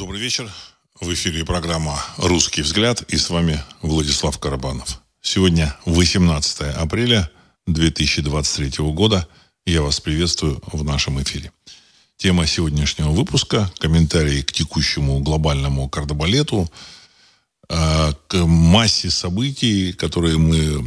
Добрый вечер. В эфире программа «Русский взгляд» и с вами Владислав Карабанов. Сегодня 18 апреля 2023 года. Я вас приветствую в нашем эфире. Тема сегодняшнего выпуска – комментарии к текущему глобальному кардебалету, э, к массе событий, которые мы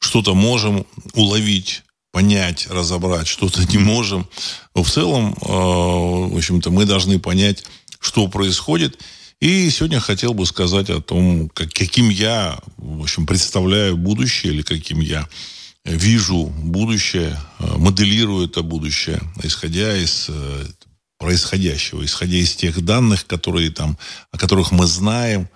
что-то можем уловить, понять, разобрать, что-то не можем. Но в целом, э, в общем-то, мы должны понять, что происходит. И сегодня хотел бы сказать о том, как, каким я, в общем, представляю будущее или каким я вижу будущее, э, моделирую это будущее, исходя из э, происходящего, исходя из тех данных, которые там, о которых мы знаем,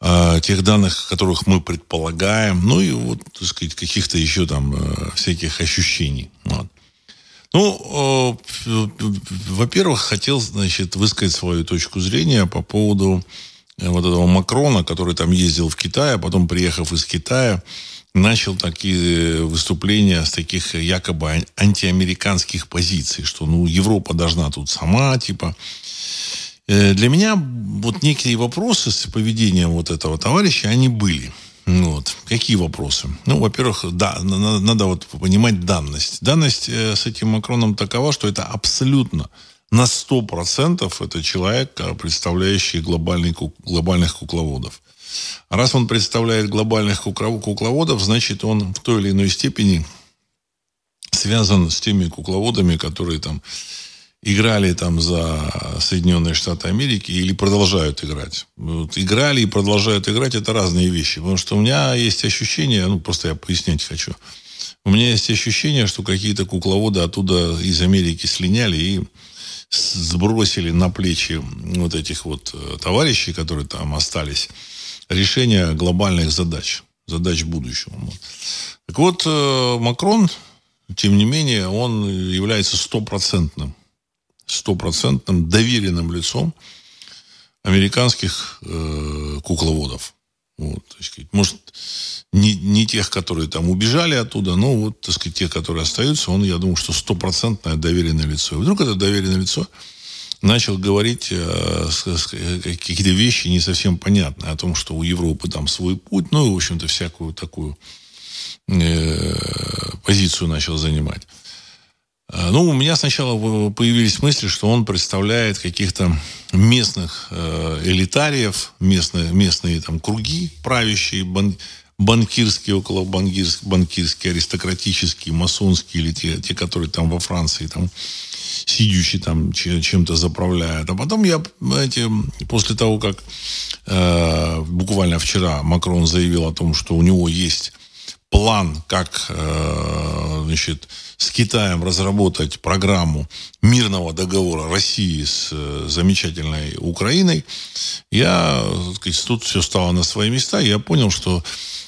э, тех данных, которых мы предполагаем, ну и вот, так сказать, каких-то еще там всяких ощущений. Вот. Ну, э, во-первых, хотел, значит, высказать свою точку зрения по поводу э, вот этого Макрона, который там ездил в Китай, а потом, приехав из Китая, начал такие выступления с таких якобы антиамериканских позиций, что, ну, Европа должна тут сама, типа. Э, для меня вот некие вопросы с поведением вот этого товарища, они были. Вот. Какие вопросы? Ну, во-первых, да, надо, надо вот понимать данность. Данность э, с этим Макроном такова, что это абсолютно на 100% это человек, э, представляющий глобальный, глобальных кукловодов. Раз он представляет глобальных кукловодов, значит, он в той или иной степени связан с теми кукловодами, которые там играли там за Соединенные Штаты Америки или продолжают играть. Вот, играли и продолжают играть это разные вещи. Потому что у меня есть ощущение, ну просто я пояснять хочу. У меня есть ощущение, что какие-то кукловоды оттуда из Америки слиняли и сбросили на плечи вот этих вот э, товарищей, которые там остались, решение глобальных задач, задач будущего. Так вот, э, Макрон, тем не менее, он является стопроцентным стопроцентным доверенным лицом американских э, кукловодов. Вот, так сказать, может, не, не тех, которые там убежали оттуда, но вот, так сказать, те, которые остаются, он, я думаю, что стопроцентное доверенное лицо. И вдруг это доверенное лицо начал говорить э, какие-то вещи не совсем понятные о том, что у Европы там свой путь, ну и, в общем-то, всякую такую э, позицию начал занимать. Э, ну, у меня сначала появились мысли, что он представляет каких-то местных э, элитариев, местные, местные там круги правящие, бан, банкирские, около банкирские, банкирские, аристократические, масонские, или те, те, которые там во Франции, там, сидящие там чем-то заправляют. А потом я, знаете, после того, как э, буквально вчера Макрон заявил о том, что у него есть план, как, э, значит, с Китаем разработать программу мирного договора России с э, замечательной Украиной, я, сказать, тут все стало на свои места, я понял, что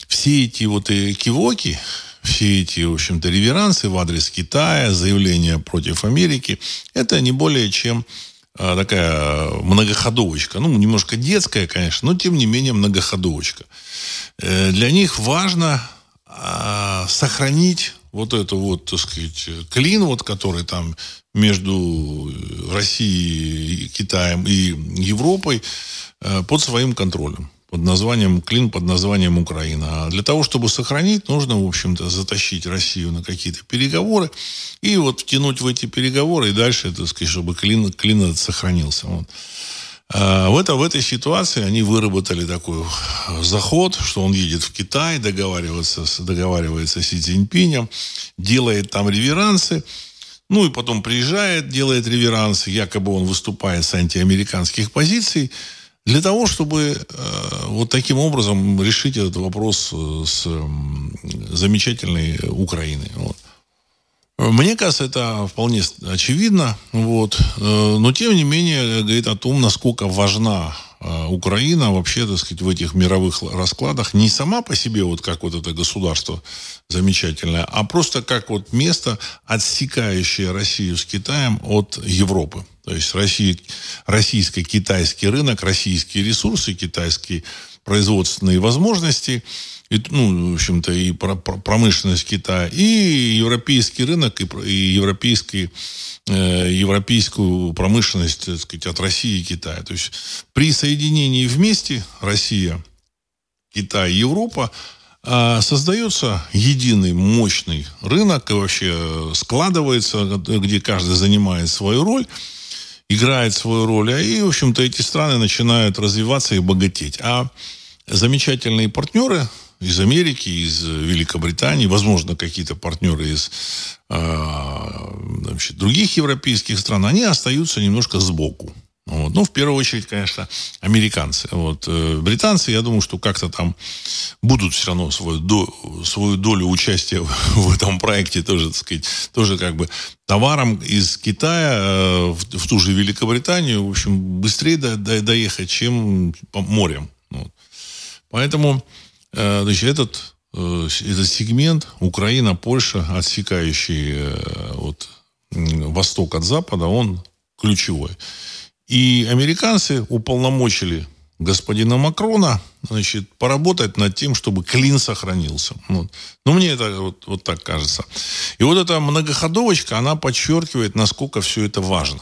все эти вот кивоки, все эти, в общем-то, реверансы в адрес Китая, заявления против Америки, это не более чем э, такая многоходовочка. Ну, немножко детская, конечно, но тем не менее многоходовочка. Для них важно а, сохранить вот эту вот, так сказать, клин, вот, который там между Россией, Китаем и Европой э, под своим контролем под названием клин, под названием Украина. А для того, чтобы сохранить, нужно, в общем-то, затащить Россию на какие-то переговоры и вот втянуть в эти переговоры и дальше, так сказать, чтобы клин, клин этот сохранился. Вот. А, в, это, в этой ситуации они выработали такой заход, что он едет в Китай, договаривается, договаривается с Си Цзиньпинем, делает там реверансы, ну и потом приезжает, делает реверансы, якобы он выступает с антиамериканских позиций, для того, чтобы э, вот таким образом решить этот вопрос э, с э, замечательной Украиной. Вот. Мне кажется, это вполне очевидно. Вот. Э, но, тем не менее, говорит о том, насколько важна э, Украина вообще, так сказать, в этих мировых раскладах не сама по себе, вот как вот это государство замечательное, а просто как вот место, отсекающее Россию с Китаем от Европы. То есть Россия, российско-китайский рынок, российские ресурсы, китайские производственные возможности, и, ну, в общем-то, и промышленность Китая, и европейский рынок, и, и европейский, э, европейскую промышленность, так сказать, от России и Китая. То есть при соединении вместе Россия, Китай, Европа а создается единый мощный рынок, и вообще складывается, где каждый занимает свою роль, играет свою роль, а и, в общем-то, эти страны начинают развиваться и богатеть. А замечательные партнеры из Америки, из Великобритании, возможно, какие-то партнеры из значит, других европейских стран, они остаются немножко сбоку. Вот. Ну, в первую очередь, конечно, американцы. Вот. Э, британцы, я думаю, что как-то там будут все равно свою, до, свою долю участия в этом проекте тоже, так сказать, тоже как бы товаром из Китая э, в, в ту же Великобританию, в общем, быстрее до, до, доехать, чем по морем. Вот. Поэтому значит, этот, этот сегмент Украина, Польша, отсекающий вот, восток от запада, он ключевой. И американцы уполномочили господина Макрона значит, поработать над тем, чтобы клин сохранился. Вот. Ну, мне это вот, вот так кажется. И вот эта многоходовочка, она подчеркивает, насколько все это важно.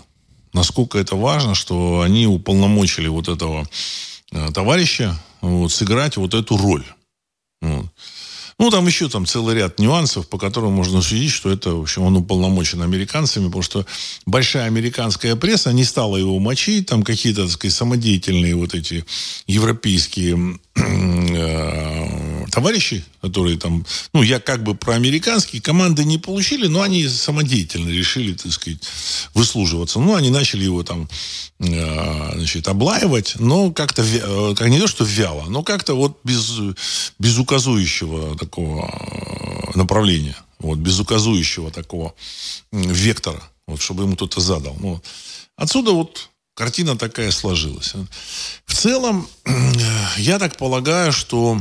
Насколько это важно, что они уполномочили вот этого э, товарища вот, сыграть вот эту роль. Вот. Ну, там еще там целый ряд нюансов, по которым можно судить, что это, в общем, он уполномочен американцами, потому что большая американская пресса не стала его мочить, там какие-то, так сказать, самодеятельные вот эти европейские э, товарищи, которые там, ну, я как бы про американские команды не получили, но они самодеятельно решили, так сказать, выслуживаться. Ну, они начали его там, э, значит, облаивать, но как-то, э, как не то, что вяло, но как-то вот без, без указующего такого э, направления, вот, без указующего такого вектора, вот, чтобы ему кто-то задал. Ну, отсюда вот картина такая сложилась. В целом, я так полагаю, что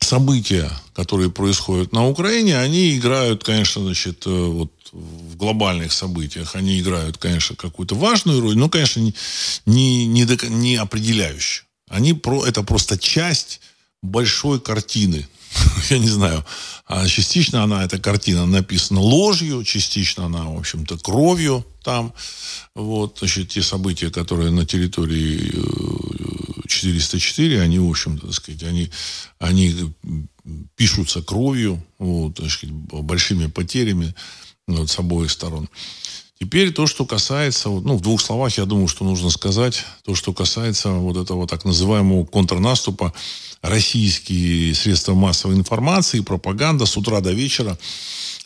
события, которые происходят на Украине, они играют, конечно, значит, э, вот в глобальных событиях, они играют, конечно, какую-то важную роль, но, конечно, не, не, не, не определяющую. Они про, это просто часть большой картины. Я не знаю. А частично она, эта картина написана ложью, частично она, в общем-то, кровью там. Вот, значит, те события, которые на территории э, 404, они, в общем-то, так сказать, они, они пишутся кровью, вот, так сказать, большими потерями вот, с обоих сторон. Теперь то, что касается, ну, в двух словах, я думаю, что нужно сказать, то, что касается вот этого так называемого контрнаступа, российские средства массовой информации, пропаганда с утра до вечера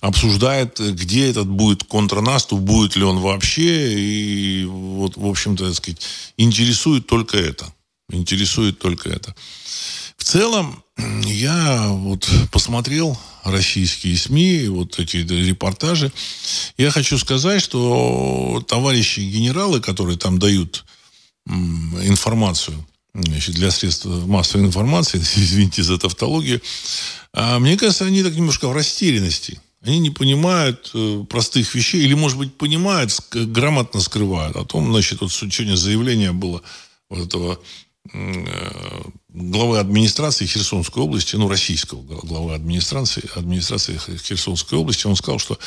обсуждает, где этот будет контрнаступ, будет ли он вообще, и вот, в общем-то, так сказать, интересует только это. Интересует только это. В целом, я вот посмотрел российские СМИ, вот эти репортажи. Я хочу сказать, что товарищи генералы, которые там дают информацию значит, для средств массовой информации, извините за тавтологию, а мне кажется, они так немножко в растерянности. Они не понимают э, простых вещей, или, может быть, понимают, грамотно скрывают. О том, значит, вот сегодня заявление было вот этого главы администрации Херсонской области, ну, российского главы администрации, администрации Херсонской области, он сказал, что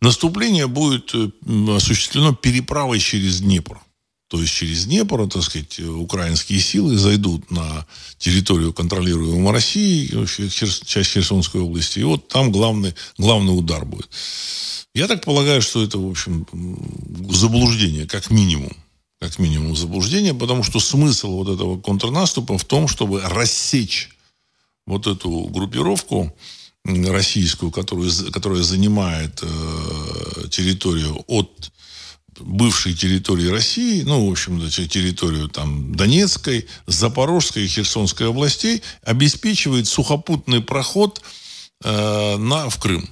наступление будет э, осуществлено переправой через Днепр. То есть через Днепр, так сказать, украинские силы зайдут на территорию, контролируемую Россией, часть Херсонской области, и вот там главный, главный удар будет. Я так полагаю, что это, в общем, заблуждение, как минимум как минимум, заблуждение, потому что смысл вот этого контрнаступа в том, чтобы рассечь вот эту группировку российскую, которую, которая занимает э, территорию от бывшей территории России, ну, в общем, территорию там Донецкой, Запорожской и Херсонской областей, обеспечивает сухопутный проход э, на, в Крым.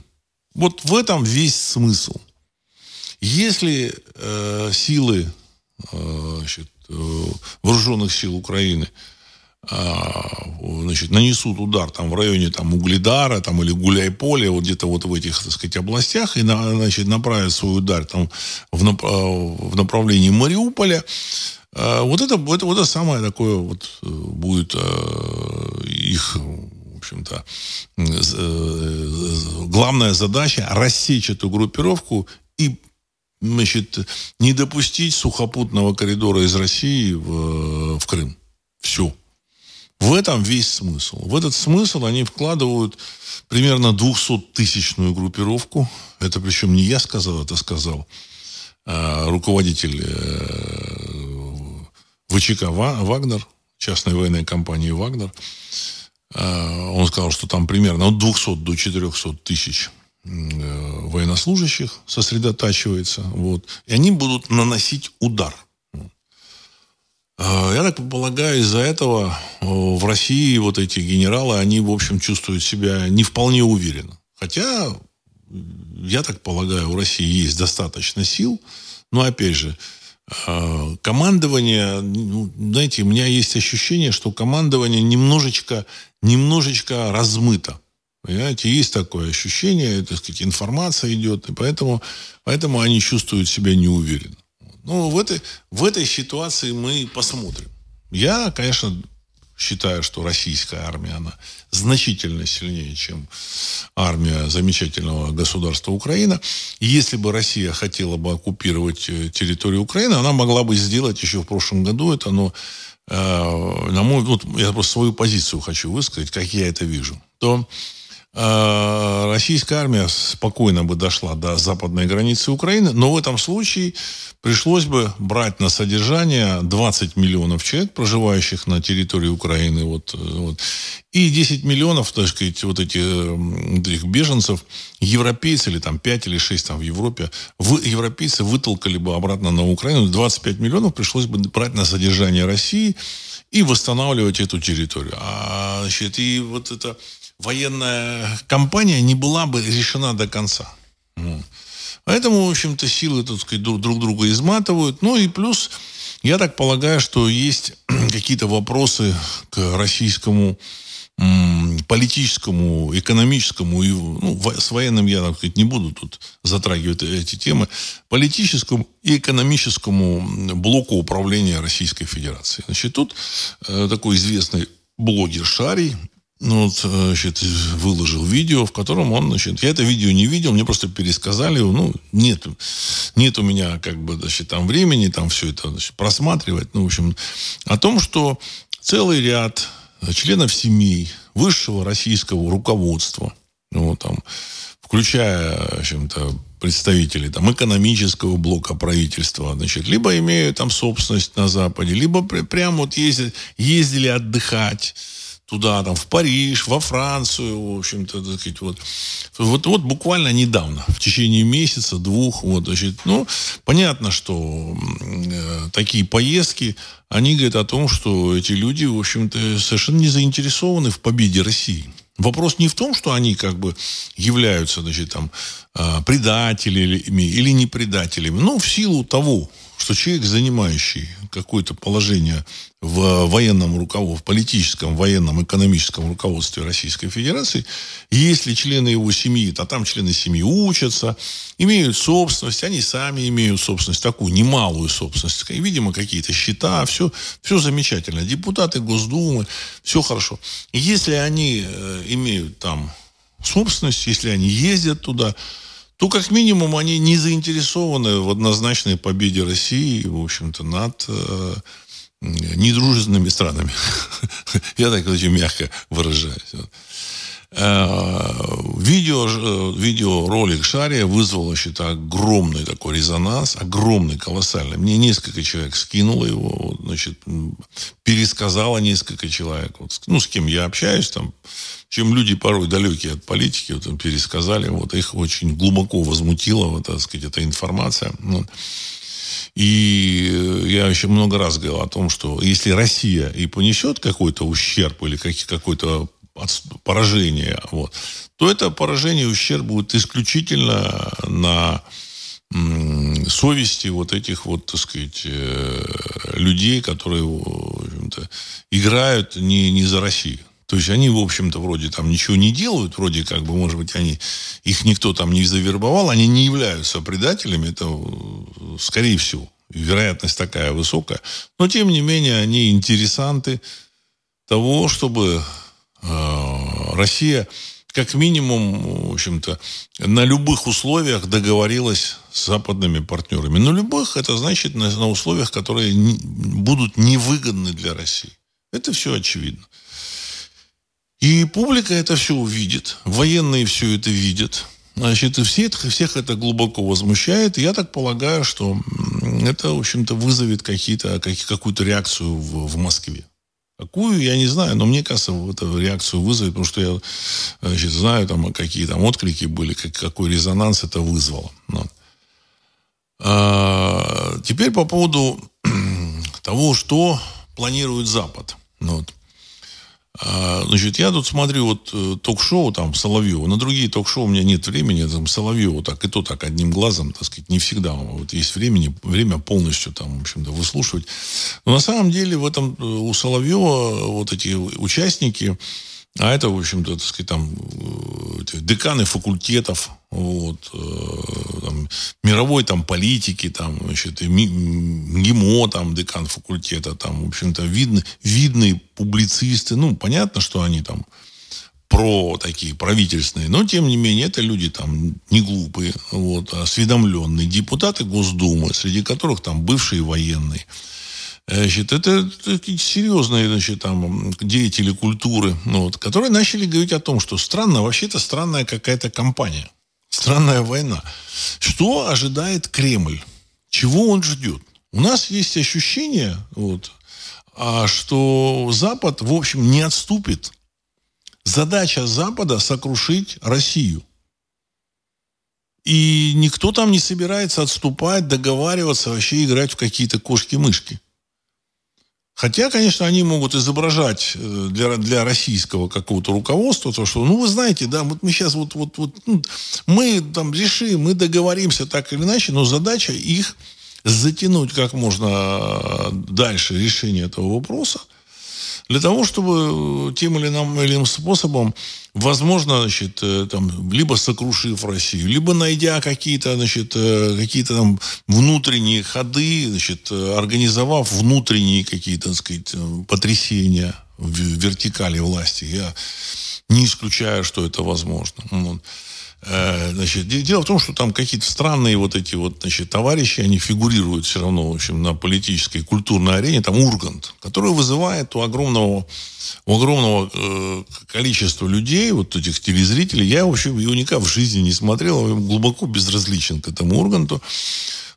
Вот в этом весь смысл. Если э, силы значит, э, вооруженных сил Украины а, значит, нанесут удар там в районе там Угледара там или Гуляйполя, вот где-то вот в этих, так сказать, областях, и на, значит, направят свой удар там в, в направлении Мариуполя, а, вот это, это, вот это самое такое вот э, будет э, их в общем-то, э, главная задача рассечь эту группировку и значит, не допустить сухопутного коридора из России в, в Крым. Все. В этом весь смысл. В этот смысл они вкладывают примерно 200-тысячную группировку. Это причем не я сказал, это сказал а, руководитель э, ВЧК Вагнер, частной военной компании Вагнер. А, он сказал, что там примерно от 200 до 400 тысяч э, военнослужащих сосредотачивается. Вот, и они будут наносить удар – а, я так полагаю, из-за этого в России вот эти генералы, они, в общем, чувствуют себя не вполне уверенно. Хотя, я так полагаю, у России есть достаточно сил. Но, опять же, командование, ну, знаете, у меня есть ощущение, что командование немножечко, немножечко размыто. Понимаете, есть такое ощущение, так сказать, информация идет, и поэтому, поэтому они чувствуют себя неуверенно. Ну, в этой, в этой ситуации мы посмотрим. Я, конечно, считаю, что российская армия, она значительно сильнее, чем армия замечательного государства Украина. И если бы Россия хотела бы оккупировать э, территорию Украины, она могла бы сделать еще в прошлом году это, но э, на мой, вот я просто свою позицию хочу высказать, как я это вижу, то э, российская армия спокойно бы дошла до западной границы Украины, но в этом случае пришлось бы брать на содержание 20 миллионов человек, проживающих на территории Украины, вот, э, вот, и 10 миллионов, так сказать, вот этих, этих беженцев, европейцы, или там 5 или 6 там в Европе, в, европейцы вытолкали бы обратно на Украину, 25 миллионов пришлось бы брать на содержание России и восстанавливать эту территорию. А, значит, и вот эта военная кампания не была бы решена до конца. Поэтому, в общем-то, силы, так сказать, друг, друг друга изматывают. Ну и плюс, я так полагаю, что есть какие-то вопросы к российскому политическому, экономическому, и, ну, с военным я, так сказать, не буду тут затрагивать эти темы, политическому и экономическому блоку управления Российской Федерации. Значит, тут э, такой известный блогер Шарий, ну, вот, э, значит, выложил видео, в котором он, значит, я это видео не видел, мне просто пересказали, ну, нет, нет у меня, как бы, значит, там времени, там все это, значит, просматривать, ну, в общем, о том, что целый ряд членов семей высшего российского руководства, ну, там, включая, в общем-то, представителей там, экономического блока правительства, значит, либо имеют там собственность на Западе, либо прямо вот ездили, ездили отдыхать, туда, там, в Париж, во Францию, в общем-то, так сказать, вот. Вот, вот буквально недавно, в течение месяца, двух, вот, значит, ну, понятно, что э, такие поездки, они говорят о том, что эти люди, в общем-то, совершенно не заинтересованы в победе России. Вопрос не в том, что они как бы являются, значит, там, э, предателями или не предателями, но в силу того, что человек, занимающий какое-то положение в военном руководстве, в политическом, военном, экономическом руководстве Российской Федерации, если члены его семьи, а там члены семьи учатся, имеют собственность, они сами имеют собственность, такую немалую собственность, видимо, какие-то счета, все, все замечательно. Депутаты Госдумы, все хорошо. если они э, имеют там собственность, если они ездят туда, то как минимум они не заинтересованы в однозначной победе России, в общем-то, над э, недружественными странами. Я так очень мягко выражаюсь. Э, видео, э, видеоролик Шария вызвал, значит, огромный такой резонанс, огромный, колоссальный. Мне несколько человек скинуло его, значит, пересказало несколько человек. Вот, ну, с кем я общаюсь, там, чем люди порой далекие от политики, вот, пересказали, вот, их очень глубоко возмутила, вот, так сказать, эта информация. И я еще много раз говорил о том, что если Россия и понесет какой-то ущерб или какой-то поражение, вот, то это поражение, ущерб будет исключительно на совести вот этих вот, так сказать, э, людей, которые общем-то, играют не, не за Россию. То есть они, в общем-то, вроде там ничего не делают, вроде как бы, может быть, они, их никто там не завербовал, они не являются предателями, это скорее всего. Вероятность такая высокая. Но, тем не менее, они интересанты того, чтобы Россия как минимум, в общем-то, на любых условиях договорилась с западными партнерами. На любых, это значит на, на условиях, которые не, будут невыгодны для России. Это все очевидно. И публика это все увидит, военные все это видят. Значит, и все, всех это глубоко возмущает. Я так полагаю, что это, в общем-то, вызовет какие-то, какую-то реакцию в, в Москве. Какую, я не знаю, но мне кажется, эту реакцию вызовет, потому что я значит, знаю, там, какие там отклики были, как, какой резонанс это вызвало. Вот. А, теперь по поводу того, что планирует Запад. Вот. А, значит, я тут смотрю вот э, ток-шоу там Соловьева. На другие ток-шоу у меня нет времени. Там Соловьева так и то так одним глазом, так сказать, не всегда. Вот есть времени, время полностью там, в общем-то, выслушивать. Но на самом деле в этом э, у Соловьева вот эти участники, а это, в общем-то, так сказать, там э, деканы факультетов, вот, э, там, мировой там политики, там, значит, МГИМО, там, декан факультета, там, в общем-то, видны, видные публицисты. Ну, понятно, что они там про такие правительственные, но тем не менее это люди там не глупые, вот, осведомленные депутаты Госдумы, среди которых там бывшие военные. Значит, это такие серьезные значит, там, деятели культуры, ну, вот, которые начали говорить о том, что странно, вообще-то странная какая-то компания, странная война. Что ожидает Кремль? Чего он ждет? У нас есть ощущение, вот, а, что Запад, в общем, не отступит. Задача Запада сокрушить Россию. И никто там не собирается отступать, договариваться, вообще играть в какие-то кошки-мышки. Хотя, конечно, они могут изображать э, для, для российского какого-то руководства то, что, ну, вы знаете, да, вот мы сейчас вот, вот, вот ну, мы там решим, мы договоримся так или иначе, но задача их затянуть как можно э, дальше решение этого вопроса, для того, чтобы э, тем или иным способом, возможно, значит, э, там, либо сокрушив Россию, либо найдя какие-то, значит, э, какие-то там внутренние ходы, значит, организовав внутренние какие-то, сказать, потрясения в вертикали власти. Я не исключаю, что это возможно. Вот. Э, значит, дело в том, что там какие-то странные вот эти вот, значит, товарищи, они фигурируют все равно, в общем, на политической, культурной арене, там Ургант, который вызывает у огромного, у огромного э, количества людей, вот этих телезрителей, я, в общем, его никак в жизни не смотрел, он глубоко безразличен к этому Урганту,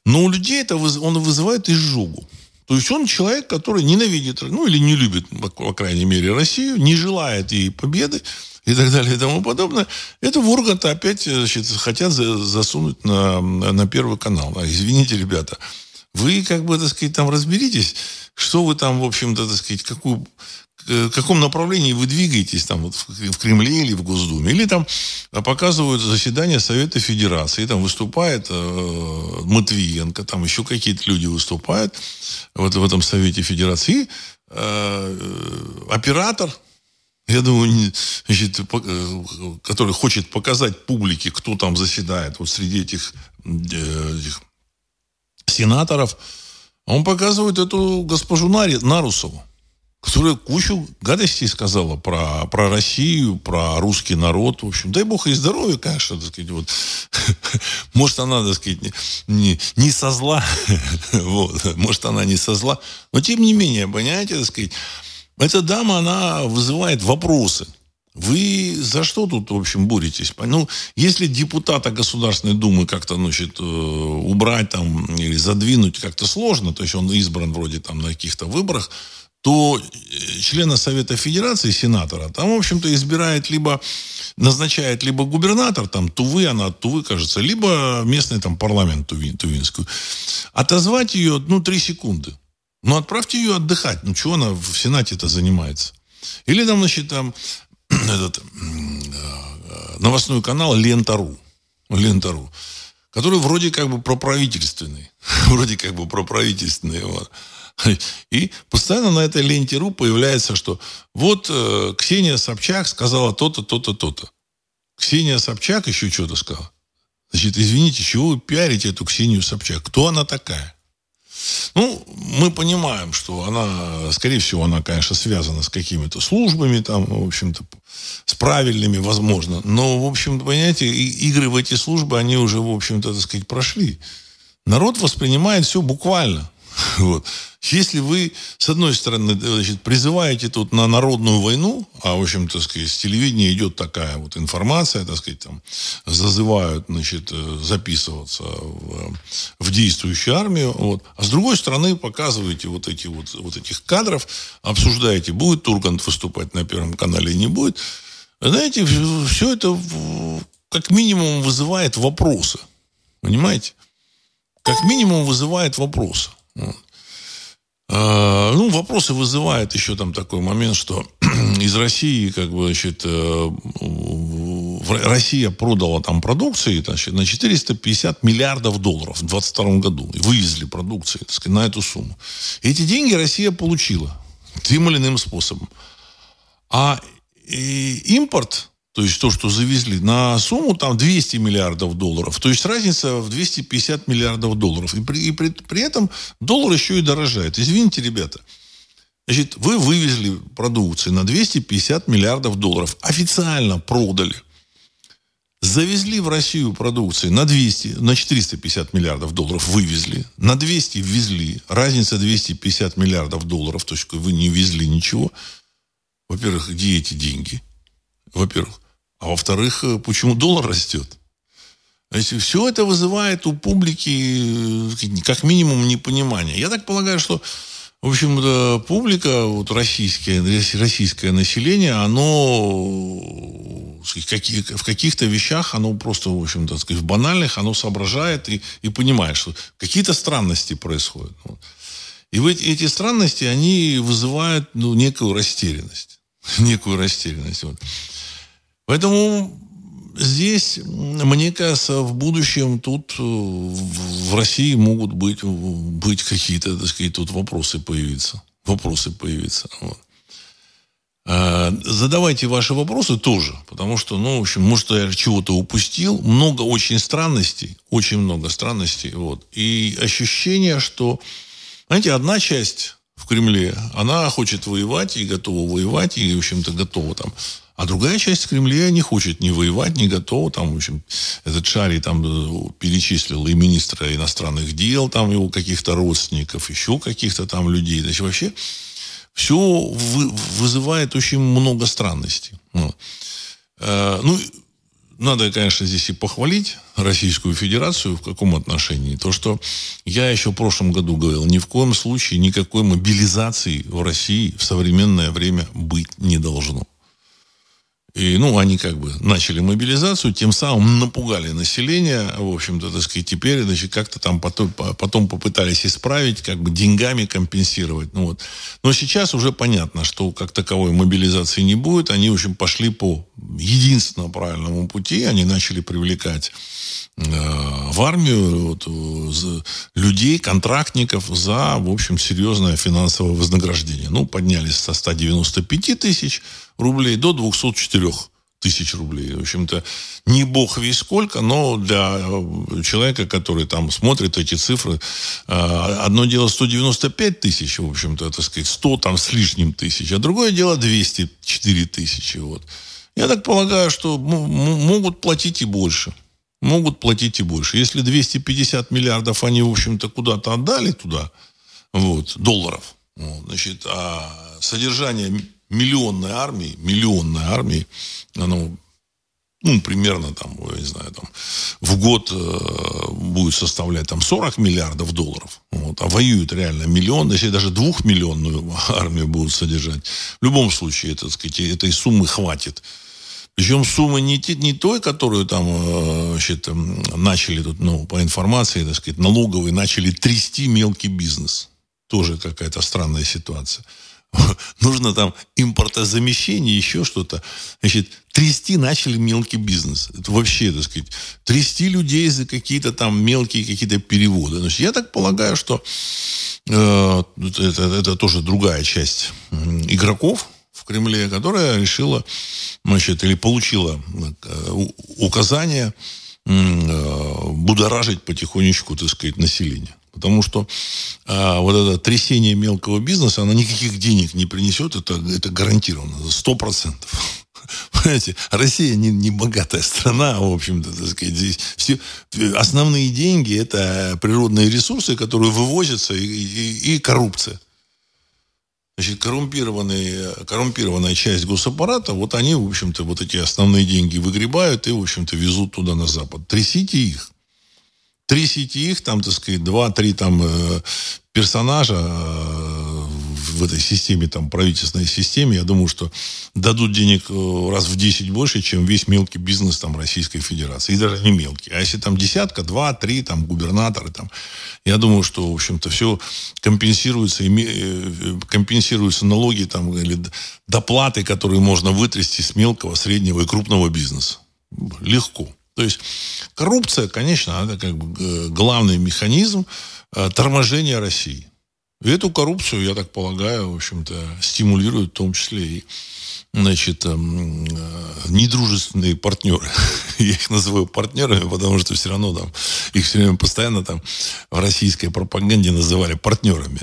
но у людей это он вызывает изжогу. То есть он человек, который ненавидит, ну или не любит, по крайней мере, Россию, не желает ей победы, и так далее и тому подобное. Это в Ургант опять значит, хотят засунуть на, на Первый канал. А, извините, ребята, вы как бы, так сказать, там разберитесь, что вы там, в общем-то, так сказать, какую, в каком направлении вы двигаетесь там вот в Кремле или в Госдуме, или там показывают заседание Совета Федерации, там выступает э, Матвиенко, там еще какие-то люди выступают вот в этом Совете Федерации, и э, оператор я думаю, значит, э, который хочет показать публике, кто там заседает вот среди этих, э, этих сенаторов, он показывает эту госпожу Нарусову, которая кучу гадостей сказала про, про Россию, про русский народ. В общем, дай бог ей здоровья, конечно, так сказать. Вот. Может, она, так сказать, не, не со зла. вот. Может, она не со зла. Но, тем не менее, понимаете, так сказать, эта дама, она вызывает вопросы. Вы за что тут, в общем, боретесь? Ну, если депутата Государственной Думы как-то, значит, э, убрать там или задвинуть как-то сложно, то есть он избран вроде там на каких-то выборах, то э, члена Совета Федерации, сенатора, там, в общем-то, избирает либо, назначает либо губернатор, там, Тувы, она от Тувы, кажется, либо местный там парламент Тувин, Тувинскую. Отозвать ее, ну, три секунды. Ну, отправьте ее отдыхать. Ну, чего она в Сенате-то занимается? Или там, значит, там этот э, новостной канал Лента.ру. Лента.ру. Который вроде как бы проправительственный. вроде как бы проправительственный. Вот. И постоянно на этой ленте РУ появляется, что вот э, Ксения Собчак сказала то-то, то-то, то-то. Ксения Собчак еще что-то сказала. Значит, извините, чего вы пиарите эту Ксению Собчак? Кто она такая? Ну, мы понимаем, что она, скорее всего, она, конечно, связана с какими-то службами, там, в общем-то, с правильными, возможно. Но, в общем-то, понимаете, игры в эти службы, они уже, в общем-то, так сказать, прошли. Народ воспринимает все буквально. Вот. Если вы, с одной стороны, значит, призываете тут на народную войну, а, в общем-то, с телевидения идет такая вот информация, так сказать, там, зазывают, значит, э, записываться в, в действующую армию, вот. а с другой стороны, показываете вот эти вот, вот этих кадров, обсуждаете, будет Тургант выступать на Первом канале не будет, знаете, все это как минимум вызывает вопросы. Понимаете? Как минимум вызывает вопросы. А, ну, вопросы вызывает еще там такой момент, что из России, как бы, значит, э, Россия продала там продукции значит, на 450 миллиардов долларов в 2022 году. И вывезли продукции так сказать, на эту сумму. Эти деньги Россия получила тем или иным способом. А импорт то есть то, что завезли, на сумму там 200 миллиардов долларов. То есть разница в 250 миллиардов долларов. И при, и при, при этом доллар еще и дорожает. Извините, ребята. Значит, вы вывезли продукции на 250 миллиардов долларов. Официально продали. Завезли в Россию продукции на 200, на 450 миллиардов долларов вывезли. На 200 ввезли. Разница 250 миллиардов долларов. То есть вы не везли ничего. Во-первых, где эти деньги? Во-первых. А во-вторых, э, почему доллар растет? Если все это вызывает у публики э, как минимум непонимание. Я так полагаю, что в общем, публика, вот российское, российское население, оно в каких-то вещах, оно просто, в общем-то, в банальных, оно соображает и, и понимает, что какие-то странности происходят. И вот эти странности, они вызывают ну, некую растерянность. Некую растерянность. Поэтому здесь, мне кажется, в будущем тут э, в России могут быть, быть какие-то, так сказать, тут вопросы появиться. Вопросы появиться. Вот. А, задавайте ваши вопросы тоже, потому что, ну, в общем, может, я чего-то упустил. Много очень странностей, очень много странностей. Вот. И ощущение, что, знаете, одна часть в Кремле, она хочет воевать и готова воевать, и, в общем-то, готова там а другая часть Кремля не хочет ни воевать, не готова. Там, в общем, этот Шарий там э, перечислил и министра иностранных дел, там его каких-то родственников, еще каких-то там людей. Значит, вообще все вы, вызывает очень много странностей. Ну, э, ну, надо, конечно, здесь и похвалить Российскую Федерацию в каком отношении. То, что я еще в прошлом году говорил, ни в коем случае никакой мобилизации в России в современное время быть не должно. И, ну, они как бы начали мобилизацию, тем самым напугали население, в общем-то, так сказать, теперь, значит, как-то там потом, потом попытались исправить, как бы деньгами компенсировать. Ну, вот. Но сейчас уже понятно, что как таковой мобилизации не будет. Они, в общем, пошли по единственно правильному пути. Они начали привлекать э, в армию вот, людей, контрактников за, в общем, серьезное финансовое вознаграждение. Ну, поднялись со 195 тысяч рублей до 204 тысяч рублей. В общем-то, не бог весь сколько, но для э, человека, который там смотрит эти цифры, э, одно дело 195 тысяч, в общем-то, так сказать, 100 там с лишним тысяч, а другое дело 204 тысячи. Вот. Я так полагаю, что могут платить и больше. Могут платить и больше. Если 250 миллиардов они, в общем-то, куда-то отдали туда, вот, долларов, вот, значит, а содержание миллионной армии, миллионной армии, оно ну, примерно там, я не знаю, там, в год э, будет составлять там 40 миллиардов долларов, вот, а воюют реально миллион, если даже двухмиллионную армию будут содержать, в любом случае, это, так сказать, этой суммы хватит. Причем сумма не, не той, которую там э, значит, начали тут, ну, по информации, так сказать, налоговые начали трясти мелкий бизнес. Тоже какая-то странная ситуация нужно там импортозамещение, еще что-то. Значит, трясти начали мелкий бизнес. Это вообще, так сказать, трясти людей за какие-то там мелкие какие-то переводы. Значит, я так полагаю, что э, это, это тоже другая часть игроков в Кремле, которая решила, значит, или получила э, указание э, будоражить потихонечку, так сказать, население. Потому что а, вот это трясение мелкого бизнеса, оно никаких денег не принесет, это, это гарантированно, сто процентов. Понимаете, Россия не, не богатая страна, в общем-то, так сказать, здесь все основные деньги это природные ресурсы, которые вывозятся, и, и, и коррупция. Значит, коррумпированная часть госаппарата, вот они, в общем-то, вот эти основные деньги выгребают и, в общем-то, везут туда на Запад. Трясите их трясите их, там, так сказать, два-три там э, персонажа э, в этой системе, там, правительственной системе, я думаю, что дадут денег э, раз в 10 больше, чем весь мелкий бизнес там Российской Федерации. И даже не мелкий. А если там десятка, два, три, там, губернаторы, там, я думаю, что, в общем-то, все компенсируется, компенсируются налоги, там, или доплаты, которые можно вытрясти с мелкого, среднего и крупного бизнеса. Легко. То есть коррупция, конечно, это как бы главный механизм э, торможения России. И эту коррупцию, я так полагаю, в общем-то, стимулирует в том числе и значит, эм, э, недружественные партнеры. Я их называю партнерами, потому что все равно там их все время постоянно там в российской пропаганде называли партнерами.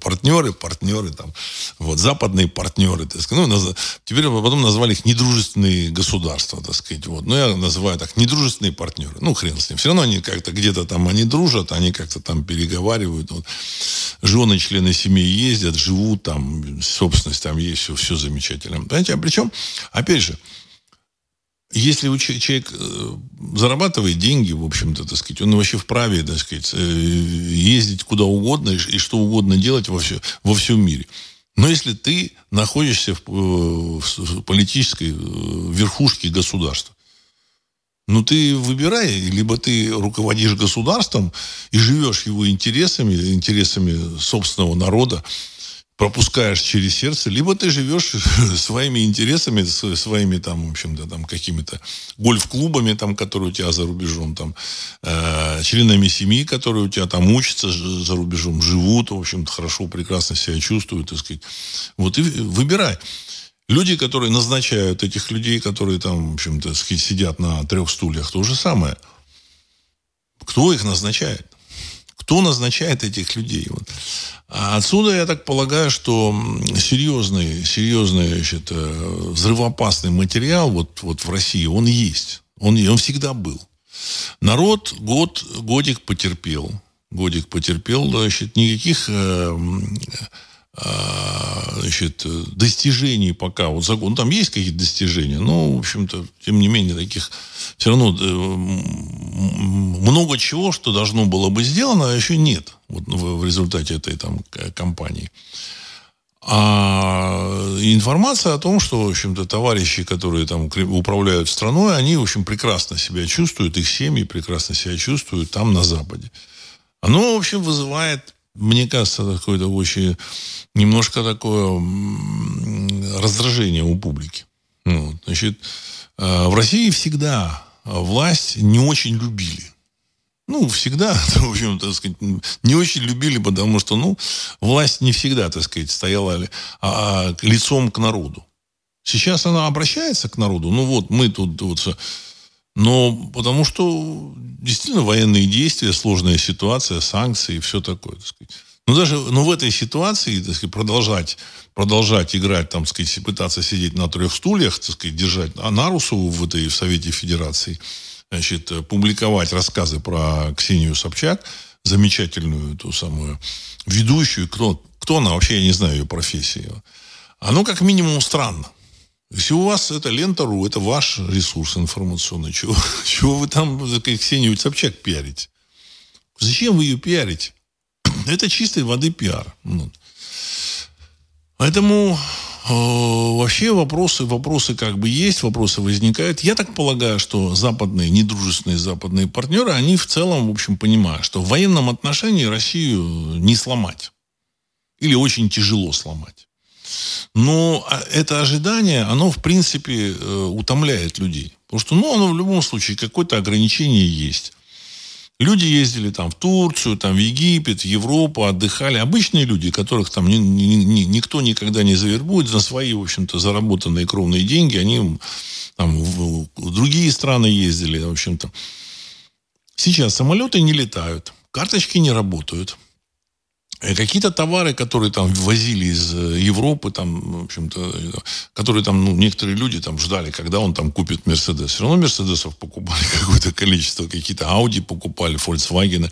Партнеры, партнеры, там, вот, западные партнеры, так сказать. Ну, теперь потом назвали их недружественные государства, так сказать. Вот. Но я называю так, недружественные партнеры. Ну, хрен с ним. Все равно они как-то где-то там, они дружат, они как-то там переговаривают. Вот. Жены, члены семьи ездят, живут там, собственность там есть, все, все замечательно. Понимаете? Понимаете? А причем, опять же, если человек э, зарабатывает деньги, в общем-то, так сказать, он вообще вправе, так сказать, э, ездить куда угодно и что угодно делать во, все, во всем мире. Но если ты находишься в, э, в политической верхушке государства, ну ты выбирай, либо ты руководишь государством и живешь его интересами, интересами собственного народа, пропускаешь через сердце, либо ты живешь своими интересами, своими там, в общем-то, там какими-то гольф-клубами, там, которые у тебя за рубежом, там, э, членами семьи, которые у тебя там учатся за рубежом, живут, в общем-то, хорошо, прекрасно себя чувствуют, так сказать. Вот и выбирай. Люди, которые назначают этих людей, которые там, в общем-то, сидят на трех стульях, то же самое. Кто их назначает? Кто назначает этих людей? Вот. А отсюда, я так полагаю, что серьезный, серьезный значит, э, взрывоопасный материал вот, вот в России, он есть. Он, он всегда был. Народ год, годик потерпел. Годик потерпел, значит, никаких э, значит, достижений пока. Вот закон, ну, там есть какие-то достижения, но, в общем-то, тем не менее, таких все равно э, много чего, что должно было бы сделано, а еще нет вот, в, в результате этой там кампании. А информация о том, что, в общем-то, товарищи, которые там управляют страной, они, в общем, прекрасно себя чувствуют, их семьи прекрасно себя чувствуют там, на Западе. Оно, в общем, вызывает мне кажется, какое-то очень немножко такое раздражение у публики. Ну, значит, э, в России всегда власть не очень любили. Ну, всегда, в общем, так сказать, не очень любили, потому что, ну, власть не всегда, так сказать, стояла а, а, лицом к народу. Сейчас она обращается к народу. Ну, вот мы тут вот но потому что действительно военные действия, сложная ситуация, санкции и все такое. Так. Но даже но в этой ситуации так сказать, продолжать, продолжать играть, там, так сказать, пытаться сидеть на трех стульях, так сказать, держать а Нарусу в этой в Совете Федерации, значит, публиковать рассказы про Ксению Собчак, замечательную ту самую ведущую, кто, кто она вообще, я не знаю ее профессии. Оно как минимум странно. Если у вас это лента.ру, это ваш ресурс информационный, чего, чего вы там Ксению Собчак пиарите? Зачем вы ее пиарите? Это чистой воды пиар. Ну. Поэтому э, вообще вопросы, вопросы как бы есть, вопросы возникают. Я так полагаю, что западные, недружественные западные партнеры, они в целом, в общем, понимают, что в военном отношении Россию не сломать. Или очень тяжело сломать. Но а, это ожидание, оно, в принципе, э, утомляет людей. Потому что, ну, оно в любом случае, какое-то ограничение есть. Люди ездили там в Турцию, там в Египет, в Европу, отдыхали. Обычные люди, которых там ни, ни, ни, никто никогда не завербует за свои, в общем-то, заработанные кровные деньги. Они там в, в другие страны ездили, в общем-то. Сейчас самолеты не летают, карточки не работают. Э, какие-то товары, которые там возили из э, Европы, там, в общем-то, которые там, ну, некоторые люди там ждали, когда он там купит Мерседес. Все равно Мерседесов покупали какое-то количество, какие-то Ауди покупали, Volkswagen.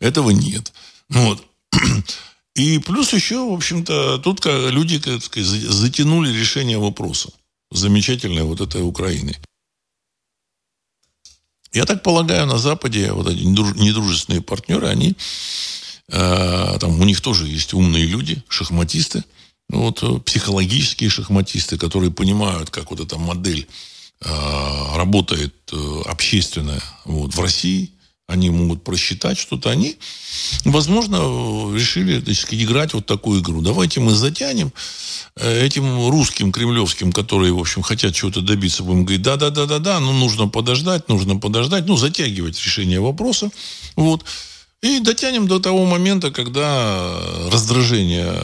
Этого нет. Вот. И плюс еще, в общем-то, тут люди, так сказать, затянули решение вопроса. Замечательной вот этой Украины. Я так полагаю, на Западе вот эти недружественные партнеры, они Э, там у них тоже есть умные люди, шахматисты, вот, э, психологические шахматисты, которые понимают, как вот эта модель э, работает общественная вот, в России. Они могут просчитать что-то. Они, возможно, решили так сказать, играть вот такую игру. Давайте мы затянем этим русским, кремлевским, которые, в общем, хотят чего-то добиться, будем говорить, да-да-да-да-да, ну, нужно подождать, нужно подождать, ну, затягивать решение вопроса. Вот. И дотянем до того момента, когда раздражение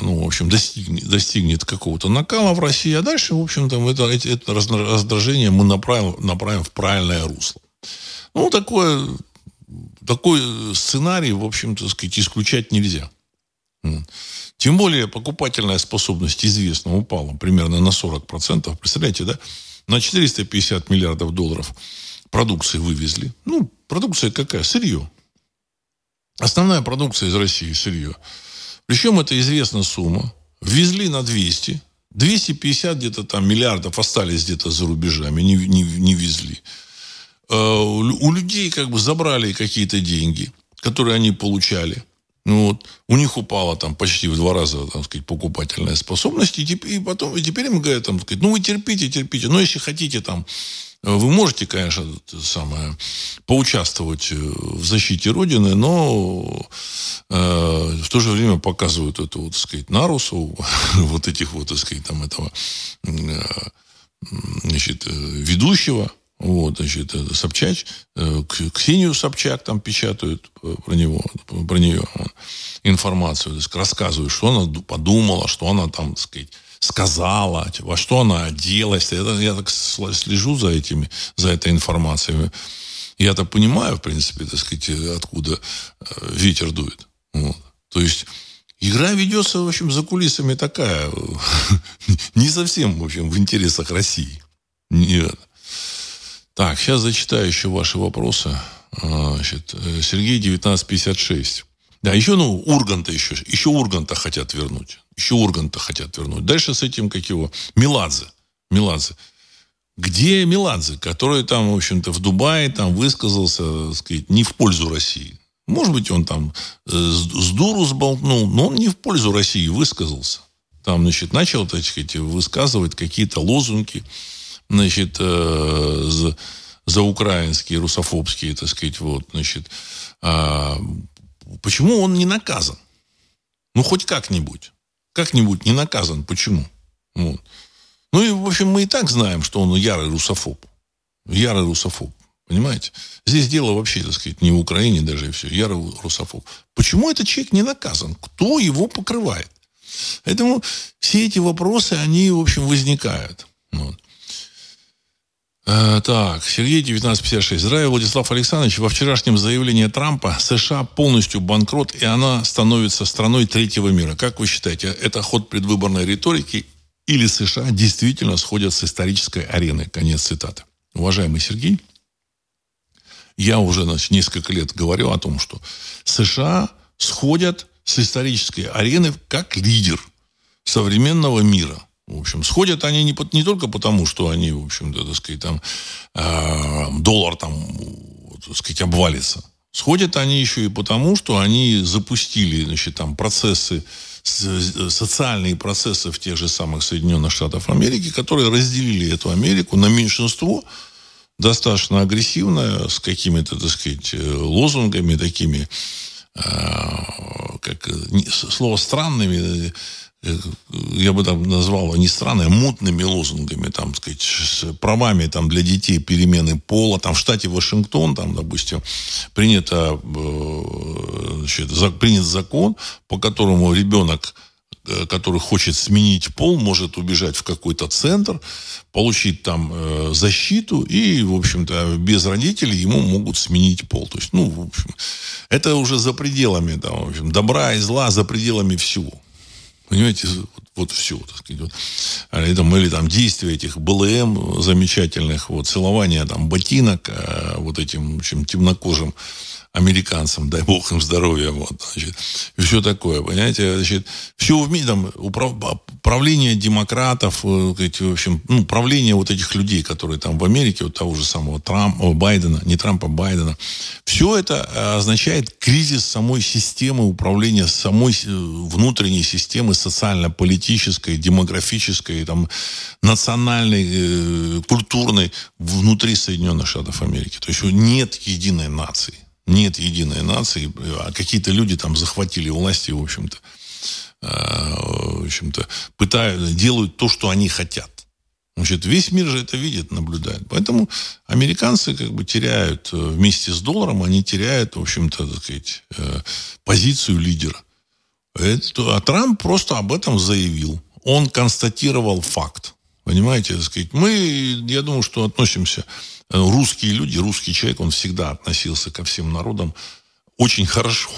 ну, в общем, достигнет, достигнет какого-то накала в России, а дальше, в общем-то, это, это раздражение мы направим, направим в правильное русло. Ну, такое, такой сценарий, в общем-то, сказать, исключать нельзя. Тем более покупательная способность известно упала примерно на 40%. Представляете, да? На 450 миллиардов долларов продукции вывезли. Ну, продукция какая? Сырье. Основная продукция из России – сырье. Причем это известная сумма. Ввезли на 200. 250 где-то там миллиардов остались где-то за рубежами, не, не, не везли. Э, у людей как бы забрали какие-то деньги, которые они получали. Ну, вот, у них упала там почти в два раза, так сказать, покупательная способность. И, и потом, и теперь им говорят, там, сказать, ну, вы терпите, терпите. Но если хотите там вы можете, конечно, самое, поучаствовать э, в защите Родины, но э, в то же время показывают эту, вот, так сказать, нарусу, вот этих вот, так сказать, там этого э, значит, э, ведущего, вот, значит, э, Ксению Собчак там печатают про него, про нее информацию, то есть рассказывают, что она подумала, что она там, так сказать, сказала, во что она оделась. Я, я так слежу за этими, за этой информацией. Я-то понимаю, в принципе, так сказать, откуда э, ветер дует. Вот. То есть игра ведется, в общем, за кулисами такая, не совсем, в общем, в интересах России. Нет. Так, сейчас зачитаю еще ваши вопросы. А, значит, э, Сергей 1956. Да, еще, ну, Урганта еще, еще Урганта хотят вернуть. Еще Урганта хотят вернуть. Дальше с этим, как его, Меладзе. Меладзе. Где Меладзе, который там, в общем-то, в Дубае там высказался, так сказать, не в пользу России. Может быть, он там э, с дуру сболтнул, но он не в пользу России высказался. Там, значит, начал, так сказать, высказывать какие-то лозунги, значит, э, за, за украинские, русофобские, так сказать, вот, значит, э, почему он не наказан? Ну, хоть как-нибудь как-нибудь не наказан. Почему? Вот. Ну и, в общем, мы и так знаем, что он ярый русофоб. Ярый русофоб. Понимаете? Здесь дело вообще, так сказать, не в Украине даже и все. Ярый русофоб. Почему этот человек не наказан? Кто его покрывает? Поэтому все эти вопросы, они, в общем, возникают. Вот. Э, так, Сергей 1956. Здравия, Владислав Александрович. Во вчерашнем заявлении Трампа США полностью банкрот, и она становится страной третьего мира. Как вы считаете, это ход предвыборной риторики или США действительно сходят с исторической арены? Конец цитаты. Уважаемый Сергей, я уже значит, несколько лет говорю о том, что США сходят с исторической арены как лидер современного мира. В общем, сходят они не, не только потому, что они, в общем-то, так сказать, там, э, доллар там, так сказать, обвалится. Сходят они еще и потому, что они запустили, значит, там, процессы, социальные процессы в тех же самых Соединенных Штатах Америки, которые разделили эту Америку на меньшинство, достаточно агрессивное, с какими-то, так сказать, лозунгами такими, как слово странными я бы там назвал не странные, а мутными лозунгами, там, сказать, с правами там, для детей перемены пола. Там в штате Вашингтон, там, допустим, принято, значит, принят закон, по которому ребенок Э, который хочет сменить пол, может убежать в какой-то центр, получить там э, защиту, и, в общем-то, без родителей ему могут сменить пол. То есть, ну, в общем, это уже за пределами, там, в общем, добра и зла, за пределами всего. Понимаете, вот, вот все, так сказать. Вот. Или, там, или там действия этих БЛМ замечательных, вот, целование там ботинок э, вот этим, в общем, темнокожим американцам, дай бог им здоровья, вот, значит, и все такое, понимаете, значит, все в мире, там, управ, правление демократов, э, в общем, ну, правление вот этих людей, которые там в Америке, вот того же самого Трампа, Байдена, не Трампа, Байдена, все это э, означает кризис самой системы управления, самой э, внутренней системы социально-политической, демографической, там, национальной, культурной внутри Соединенных Штатов Америки. То есть нет единой нации нет единой нации, а какие-то люди там захватили власти, в общем-то, а, в общем-то, пытают, делают то, что они хотят. Значит, весь мир же это видит, наблюдает. Поэтому американцы как бы теряют э, вместе с долларом, они теряют, в общем-то, так сказать, э, позицию лидера. Это, а Трамп просто об этом заявил. Он констатировал факт. Понимаете, так сказать, мы, я думаю, что относимся Э, русские люди, русский человек, он всегда относился ко всем народам очень хорошо.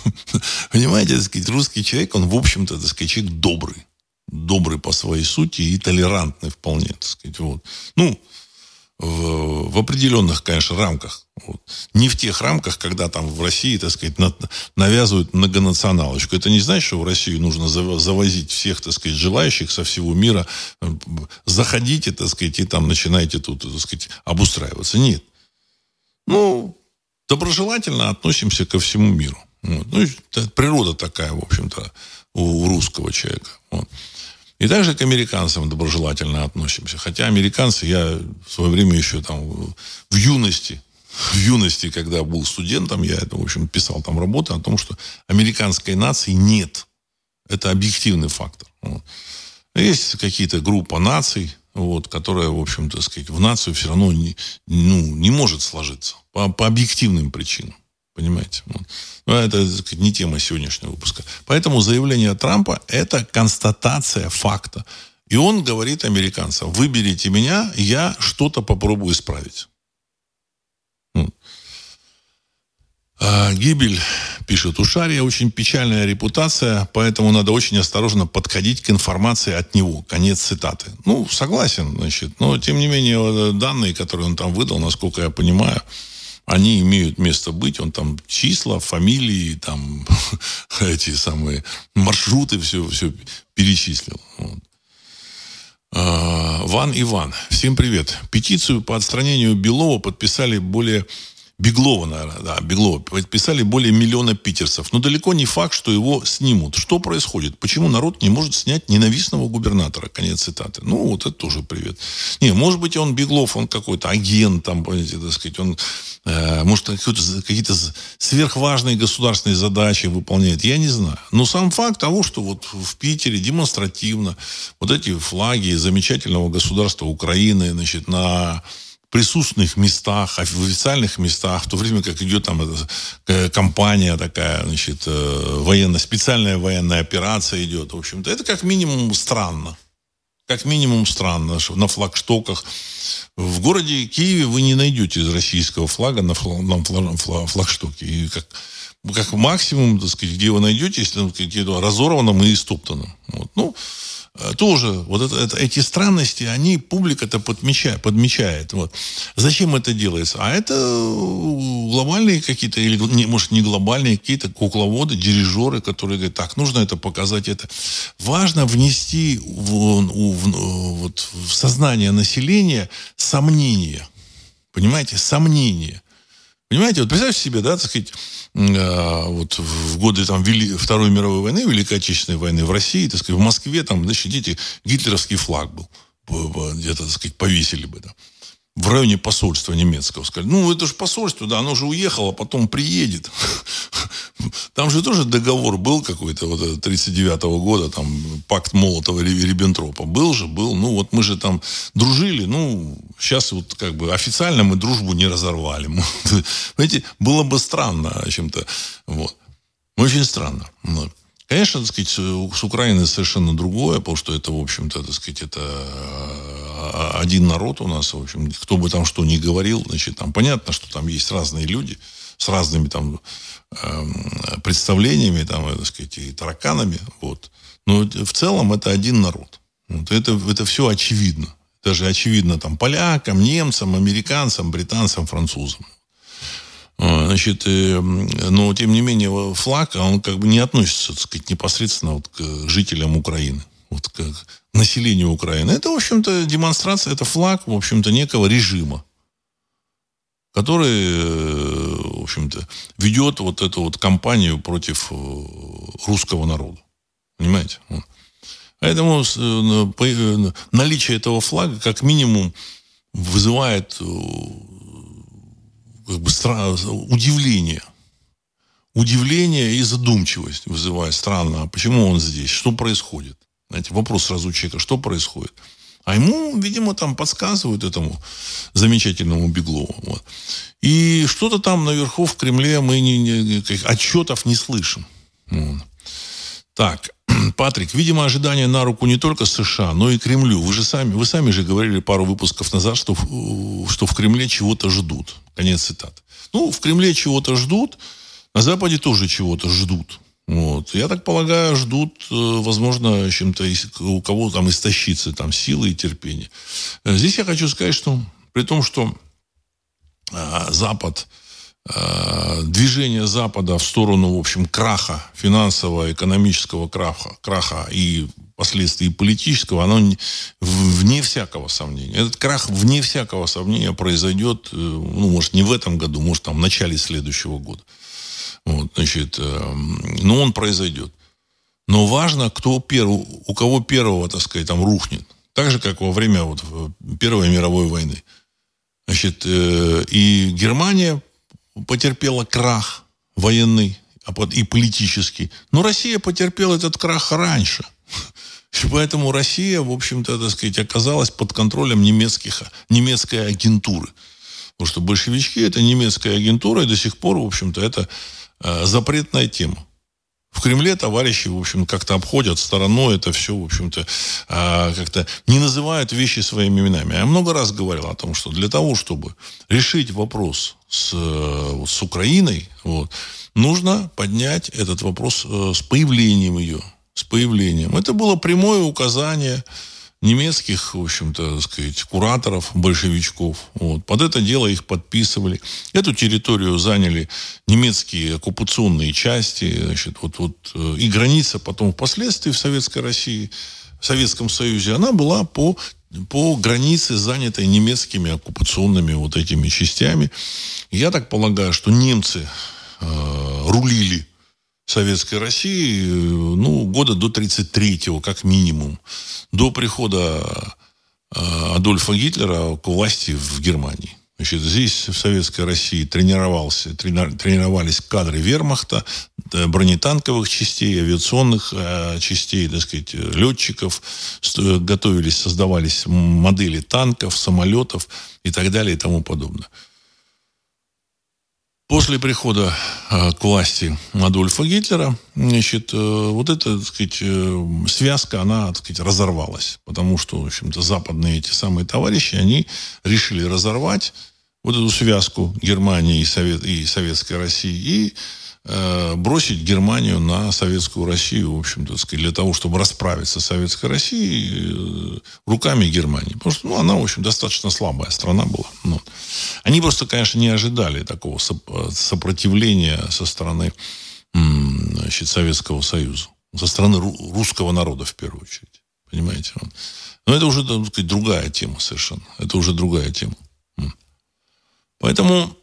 Понимаете, так сказать, русский человек, он, в общем-то, так сказать, человек добрый. Добрый по своей сути и толерантный вполне, так сказать. Вот. Ну, в, в определенных, конечно, рамках. Вот. Не в тех рамках, когда там в России, так сказать, на, навязывают многонационалочку. Это не значит, что в Россию нужно завозить всех, так сказать, желающих со всего мира. Заходите, так сказать, и там начинайте тут, так сказать, обустраиваться. Нет. Ну, доброжелательно относимся ко всему миру. Вот. Ну, природа такая, в общем-то, у, у русского человека. Вот. И также к американцам доброжелательно относимся. Хотя американцы, я в свое время еще там в юности, в юности, когда был студентом, я это, в общем, писал там работы о том, что американской нации нет. Это объективный фактор. Вот. Есть какие-то группа наций, вот, которая, в общем-то, сказать, в нацию все равно не, ну, не может сложиться по, по объективным причинам. Понимаете? Вот. Но это сказать, не тема сегодняшнего выпуска. Поэтому заявление Трампа – это констатация факта. И он говорит американцам, выберите меня, я что-то попробую исправить. А, гибель, пишет Ушария, очень печальная репутация, поэтому надо очень осторожно подходить к информации от него. Конец цитаты. Ну, согласен, значит. Но, тем не менее, данные, которые он там выдал, насколько я понимаю, они имеют место быть. Он там числа, фамилии, там эти самые маршруты, все, все перечислил. Вот. А, Ван Иван. Всем привет. Петицию по отстранению Белова подписали более Беглова, наверное, да, Беглова. Подписали более миллиона питерцев. Но далеко не факт, что его снимут. Что происходит? Почему народ не может снять ненавистного губернатора? Конец цитаты. Ну, вот это тоже привет. Не, может быть, он Беглов, он какой-то агент, там, понимаете, так сказать, он, э, может, какие-то сверхважные государственные задачи выполняет. Я не знаю. Но сам факт того, что вот в Питере демонстративно вот эти флаги замечательного государства Украины, значит, на присутственных местах, в официальных местах, в то время как идет там эта компания такая, значит, э, военная, специальная военная операция идет, в общем-то, это как минимум странно. Как минимум странно, что на флагштоках. В городе Киеве вы не найдете из российского флага на, флаг, на флагштоке. И как, как максимум, так сказать, где вы найдете, если где-то разорванном и истоптанном. Вот. Ну, тоже вот это, это, эти странности, они публика-то подмечает, подмечает. Вот. Зачем это делается? А это глобальные какие-то, или, не, может, не глобальные, какие-то кукловоды, дирижеры, которые говорят, так, нужно это показать, это. Важно внести в, в, в, вот, в сознание населения сомнения. Понимаете? Сомнения. Понимаете, вот представьте себе, да, так сказать, э, вот в годы там, Вели... Второй мировой войны, Великой Отечественной войны в России, так сказать, в Москве там, значит, видите, гитлеровский флаг был. Где-то, так сказать, повесили бы. Да. в районе посольства немецкого. Сказали, ну, это же посольство, да, оно же уехало, потом приедет. Там же тоже договор был какой-то, вот 39 -го года, там, пакт Молотова и Риббентропа. Был же, был. Ну, вот мы же там дружили, ну, сейчас вот как бы официально мы дружбу не разорвали. Знаете, было бы странно чем-то. Вот. Очень странно. Конечно, так сказать, с Украиной совершенно другое, потому что это, в общем-то, так сказать, это а, один народ у нас, в общем, кто бы там что ни говорил, значит, там понятно, что там есть разные люди с разными там э, представлениями, там, так сказать, и тараканами, вот. Но в целом это один народ. Вот это, это все очевидно. Даже очевидно там полякам, немцам, американцам, британцам, французам. А, значит, э, но тем не менее флаг, он как бы не относится, так сказать, непосредственно вот к жителям Украины, вот к населению Украины. Это, в общем-то, демонстрация, это флаг, в общем-то, некого режима, который, э, в общем-то, ведет вот эту вот кампанию против э, русского народа. Понимаете? Поэтому наличие этого флага как минимум вызывает как бы удивление. Удивление и задумчивость вызывает. Странно, а почему он здесь? Что происходит? Знаете, вопрос сразу человека, что происходит? А ему, видимо, там подсказывают этому замечательному Беглову. Вот. И что-то там наверху в Кремле мы не, не, отчетов не слышим. Вот. Так, Патрик, видимо, ожидания на руку не только США, но и Кремлю. Вы же сами, вы сами же говорили пару выпусков назад, что, что в Кремле чего-то ждут. Конец цитаты. Ну, в Кремле чего-то ждут, на Западе тоже чего-то ждут. Вот. Я так полагаю, ждут, э, возможно, чем-то у кого там истощится там силы и терпение. Здесь я хочу сказать, что при том, что а, Запад Э, движение Запада в сторону, в общем, краха, финансового, экономического краха, краха и последствий политического, оно вне всякого сомнения. Этот крах вне всякого сомнения произойдет, э, ну, может, не в этом году, может, там, в начале следующего года. Вот, значит, э, но он произойдет. Но важно, кто первый, у кого первого, так сказать, там рухнет. Так же, как во время вот, Первой мировой войны. Значит, и Германия потерпела крах военный а и политический. Но Россия потерпела этот крах раньше. Поэтому Россия, в общем-то, так сказать, оказалась под контролем немецких, немецкой агентуры. Потому что большевички – это немецкая агентура, и до сих пор, в общем-то, это э, запретная тема. В Кремле товарищи, в общем, как-то обходят стороной это все, в общем-то, а, как-то не называют вещи своими именами. Я много раз говорил о том, что для того, чтобы решить вопрос с, с Украиной, вот, нужно поднять этот вопрос э, с появлением ее. С появлением. Это было прямое указание немецких, в общем-то, так сказать, кураторов, большевичков. Вот. Под это дело их подписывали. Эту территорию заняли немецкие оккупационные части. Значит, вот, вот, э, и граница потом впоследствии в Советской России, в Советском Союзе, она была по по границе, занятой немецкими оккупационными вот этими частями. Я так полагаю, что немцы э, рулили Советской России, ну, года до 33-го, как минимум, до прихода э, Адольфа Гитлера к власти в Германии. Значит, здесь, в Советской России, тренировался, тренировались кадры вермахта, бронетанковых частей, авиационных э, частей, так сказать, летчиков, готовились, создавались модели танков, самолетов и так далее и тому подобное. После прихода э, к власти Адольфа Гитлера, значит, э, вот эта, так сказать, э, связка, она, так сказать, разорвалась. Потому что, в общем-то, западные эти самые товарищи, они решили разорвать вот эту связку Германии и, Совет, и Советской России и бросить Германию на советскую Россию, в общем-то, для того, чтобы расправиться с советской Россией э, руками Германии. Потому что ну, она, в общем, достаточно слабая страна была. Ну, они просто, конечно, не ожидали такого сопротивления со стороны значит, Советского Союза. Со стороны русского народа, в первую очередь. Понимаете? Но это уже, так сказать, другая тема совершенно. Это уже другая тема. Поэтому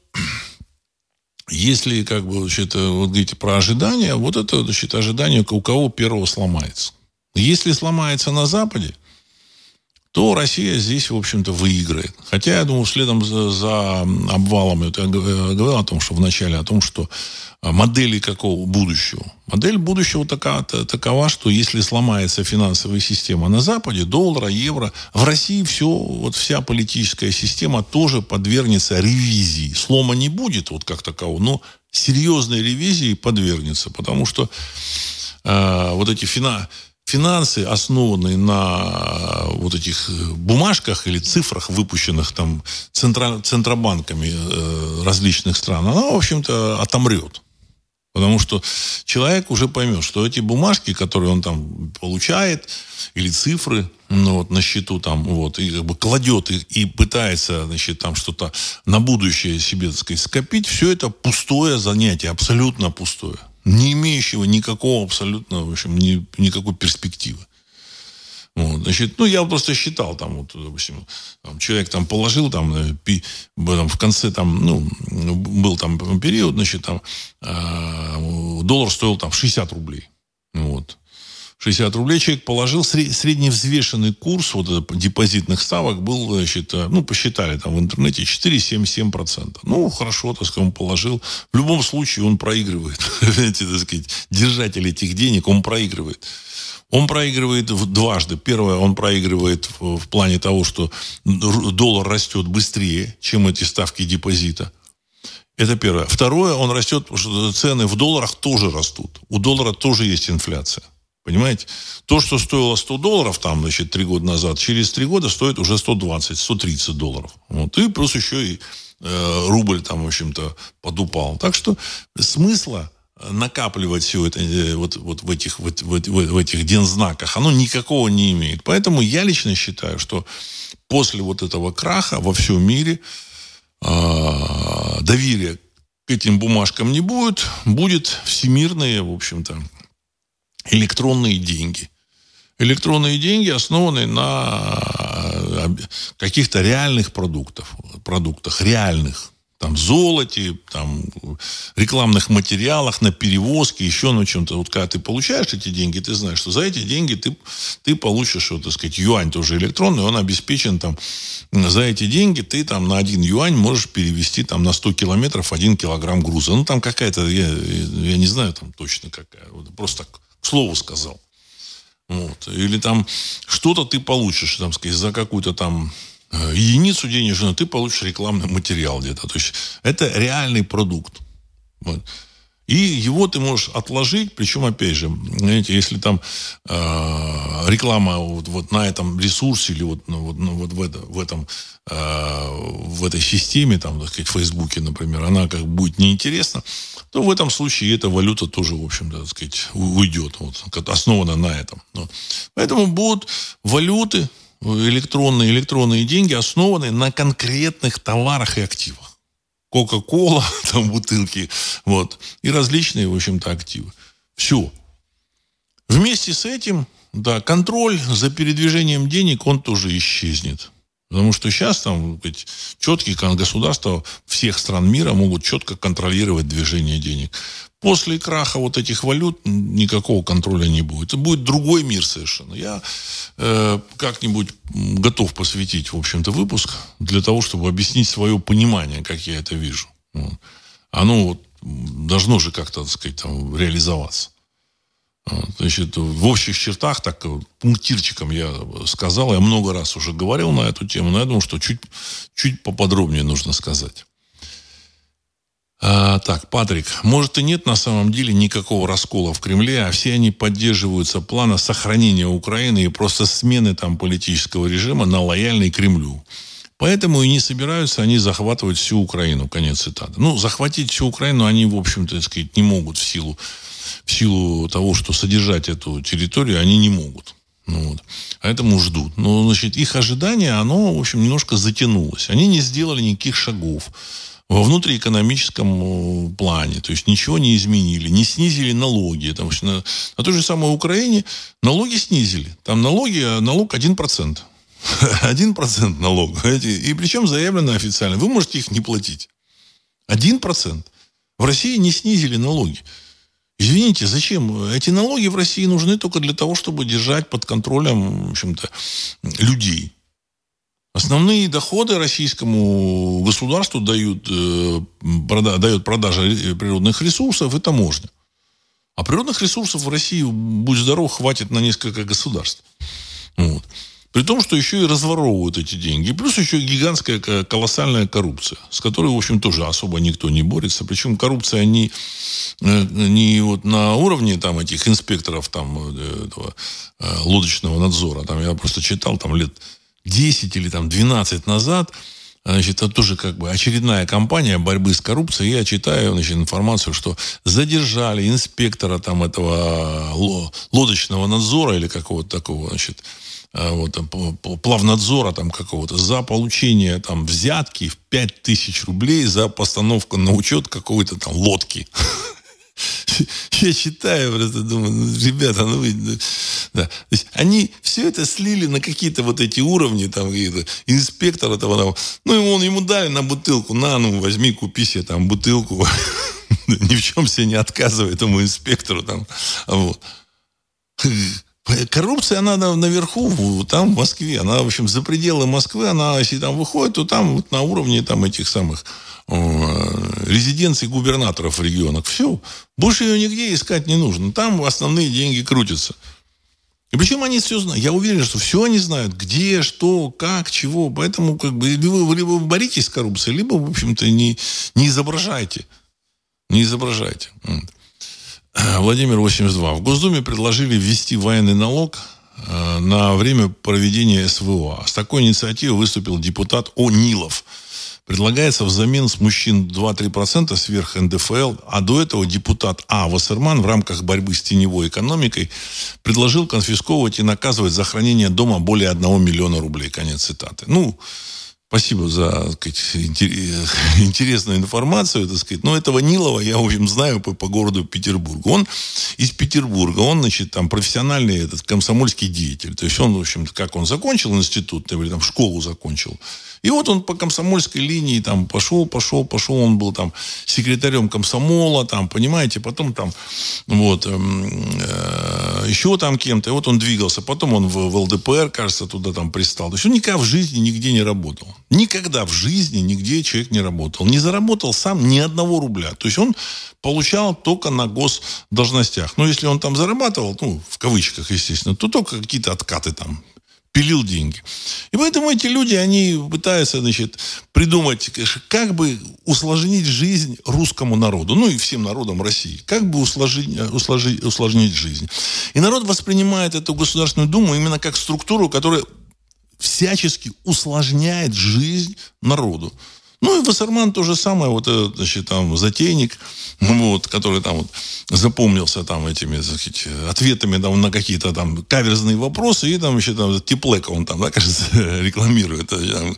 если, как бы, значит, вот говорите про ожидания, вот это, значит, ожидание, у кого первого сломается. Если сломается на Западе, то Россия здесь, в общем-то, выиграет. Хотя, я думаю, следом за, за обвалом, я говорил о том, что вначале, о том, что а, модели какого будущего. Модель будущего такова, такова, что если сломается финансовая система на Западе, доллара, евро, в России все, вот вся политическая система тоже подвергнется ревизии. Слома не будет вот как такового, но серьезной ревизии подвергнется, потому что э, вот эти финансовые финансы, основанные на вот этих бумажках или цифрах, выпущенных там центра, центробанками э, различных стран, она, в общем-то, отомрет. Потому что человек уже поймет, что эти бумажки, которые он там получает, или цифры ну, вот, на счету там, вот, и как бы кладет и, и пытается, значит, там что-то на будущее себе, так сказать, скопить, все это пустое занятие, абсолютно пустое не имеющего никакого абсолютно, в общем, ни, никакой перспективы. Вот, значит, ну, я просто считал, там, вот, допустим, там, человек там положил, там, э, пи, там, в конце, там, ну, был там период, значит, там, э, доллар стоил, там, 60 рублей. Вот. 60 рублей человек положил, средневзвешенный курс вот депозитных ставок был, значит, э, ну, посчитали там в интернете 4,77%. Ну, хорошо, так сказать, он положил. В любом случае он проигрывает. Эти, так сказать, держатель этих денег, он проигрывает. Он проигрывает дважды. Первое, он проигрывает в, плане того, что доллар растет быстрее, чем эти ставки депозита. Это первое. Второе, он растет, потому что цены в долларах тоже растут. У доллара тоже есть инфляция. Понимаете? То, что стоило 100 долларов там, значит, три года назад, через три года стоит уже 120, 130 долларов. Вот. И плюс еще и э, рубль там, в общем-то, подупал. Так что смысла накапливать все это э, вот, вот в, этих, вот, в, в этих дензнаках, оно никакого не имеет. Поэтому я лично считаю, что после вот этого краха во всем мире э, доверия к этим бумажкам не будет, будет всемирное, в общем-то, электронные деньги. Электронные деньги основаны на э, каких-то реальных продуктах, продуктах реальных, там, золоте, там, рекламных материалах, на перевозке, еще на чем-то. Вот когда ты получаешь эти деньги, ты знаешь, что за эти деньги ты, ты получишь, вот, так сказать, юань тоже электронный, он обеспечен там, за эти деньги ты там на один юань можешь перевести там на 100 километров один килограмм груза. Ну, там какая-то, я, я не знаю там точно какая, вот, просто так слову сказал. Вот. Или там что-то ты получишь, там, сказать, за какую-то там э, единицу денежную ты получишь рекламный материал где-то. То есть это реальный продукт. Вот. И его ты можешь отложить, причем, опять же, знаете, если там э, реклама вот, вот на этом ресурсе или вот, ну, вот, ну, вот в, это, в, этом, э, в этой системе, там, так сказать, в Фейсбуке, например, она как будет неинтересна, то в этом случае эта валюта тоже, в общем-то, так сказать, уйдет, вот, основана на этом. Вот. Поэтому будут валюты, электронные, электронные деньги, основанные на конкретных товарах и активах. Кока-кола, там бутылки, вот, и различные, в общем-то, активы. Все. Вместе с этим, да, контроль за передвижением денег, он тоже исчезнет. Потому что сейчас там сказать, четкие государства всех стран мира могут четко контролировать движение денег. После краха вот этих валют никакого контроля не будет. Это будет другой мир совершенно. Я э, как-нибудь готов посвятить, в общем-то, выпуск для того, чтобы объяснить свое понимание, как я это вижу. Вот. Оно вот должно же как-то, так сказать, там, реализоваться. Значит, в общих чертах, так пунктирчиком я сказал, я много раз уже говорил на эту тему, но я думаю, что чуть, чуть поподробнее нужно сказать. А, так, Патрик, может и нет на самом деле никакого раскола в Кремле, а все они поддерживаются плана сохранения Украины и просто смены там политического режима на лояльный Кремлю. Поэтому и не собираются они захватывать всю Украину, конец цитаты. Ну, захватить всю Украину они, в общем-то, сказать, не могут в силу, в силу того, что содержать эту территорию они не могут. Ну, вот. Поэтому ждут. Но, значит, их ожидание, оно, в общем, немножко затянулось. Они не сделали никаких шагов во внутриэкономическом э, плане. То есть ничего не изменили, не снизили налоги. Потому что на, на той же самой Украине налоги снизили. Там налоги, а налог 1%. 1% налог. И причем заявлено официально. Вы можете их не платить. 1%. В России не снизили налоги. Извините, зачем? Эти налоги в России нужны только для того, чтобы держать под контролем, в общем-то, людей. Основные доходы российскому государству дают, э, прода, дает продажа природных ресурсов и таможня. А природных ресурсов в России, будь здоров, хватит на несколько государств. Вот. При том, что еще и разворовывают эти деньги. Плюс еще гигантская колоссальная коррупция, с которой, в общем, тоже особо никто не борется. Причем коррупция не, э, не вот на уровне там, этих инспекторов там, э, этого, лодочного надзора. Там, я просто читал там лет 10 или там 12 назад, Значит, это тоже как бы очередная кампания борьбы с коррупцией. Я читаю значит, информацию, что задержали инспектора там этого лодочного надзора или какого-то такого, значит, а, вот, плавнадзора там какого-то за получение там взятки в 5000 рублей за постановку на учет какой-то там лодки. Я читаю, просто думаю, ну, ребята, ну вы... Да. То есть они все это слили на какие-то вот эти уровни, там, инспектор этого, там, ну, он ему дали на бутылку, на, ну, возьми, купи себе там бутылку. Ни в чем себе не отказывай этому инспектору там. Вот. Коррупция, она наверху, там, в Москве. Она, в общем, за пределы Москвы, она, если там выходит, то там вот на уровне там этих самых резиденций губернаторов в регионах. Все. Больше ее нигде искать не нужно. Там основные деньги крутятся. И причем они все знают. Я уверен, что все они знают. Где, что, как, чего. Поэтому как бы либо, либо вы боритесь с коррупцией, либо, в общем-то, не, не изображайте. Не изображайте. Владимир 82. В Госдуме предложили ввести военный налог э, на время проведения СВО. С такой инициативой выступил депутат О'Нилов. Предлагается взамен с мужчин 2-3% сверх НДФЛ, а до этого депутат А. Вассерман в рамках борьбы с теневой экономикой предложил конфисковывать и наказывать за хранение дома более 1 миллиона рублей. Конец цитаты. Ну, Спасибо за сказать, интересную информацию. Так сказать. Но этого Нилова я, в общем, знаю по, по городу Петербургу. Он из Петербурга, он, значит, там профессиональный этот, комсомольский деятель. То есть он, в общем, как он закончил институт, или там школу закончил, и вот он по комсомольской линии там пошел, пошел, пошел. Он был там секретарем комсомола, там, понимаете, потом там вот эм, э, еще там кем-то. И вот он двигался. Потом он в, в ЛДПР, кажется, туда там пристал. То есть он никогда в жизни нигде не работал. Никогда в жизни нигде человек не работал. Не заработал сам ни одного рубля. То есть он получал только на госдолжностях. Но если он там зарабатывал, ну, в кавычках, естественно, то только какие-то откаты там пилил деньги. И поэтому эти люди, они пытаются, значит, придумать, как бы усложнить жизнь русскому народу, ну и всем народам России. Как бы усложнить, усложнить, усложнить жизнь. И народ воспринимает эту Государственную Думу именно как структуру, которая всячески усложняет жизнь народу. Ну, и Вассерман то же самое, вот этот, значит, там, затейник, вот, который там вот запомнился там этими, так сказать, ответами там, на какие-то там каверзные вопросы, и там еще там теплека он там, да, кажется, рекламирует, э, там,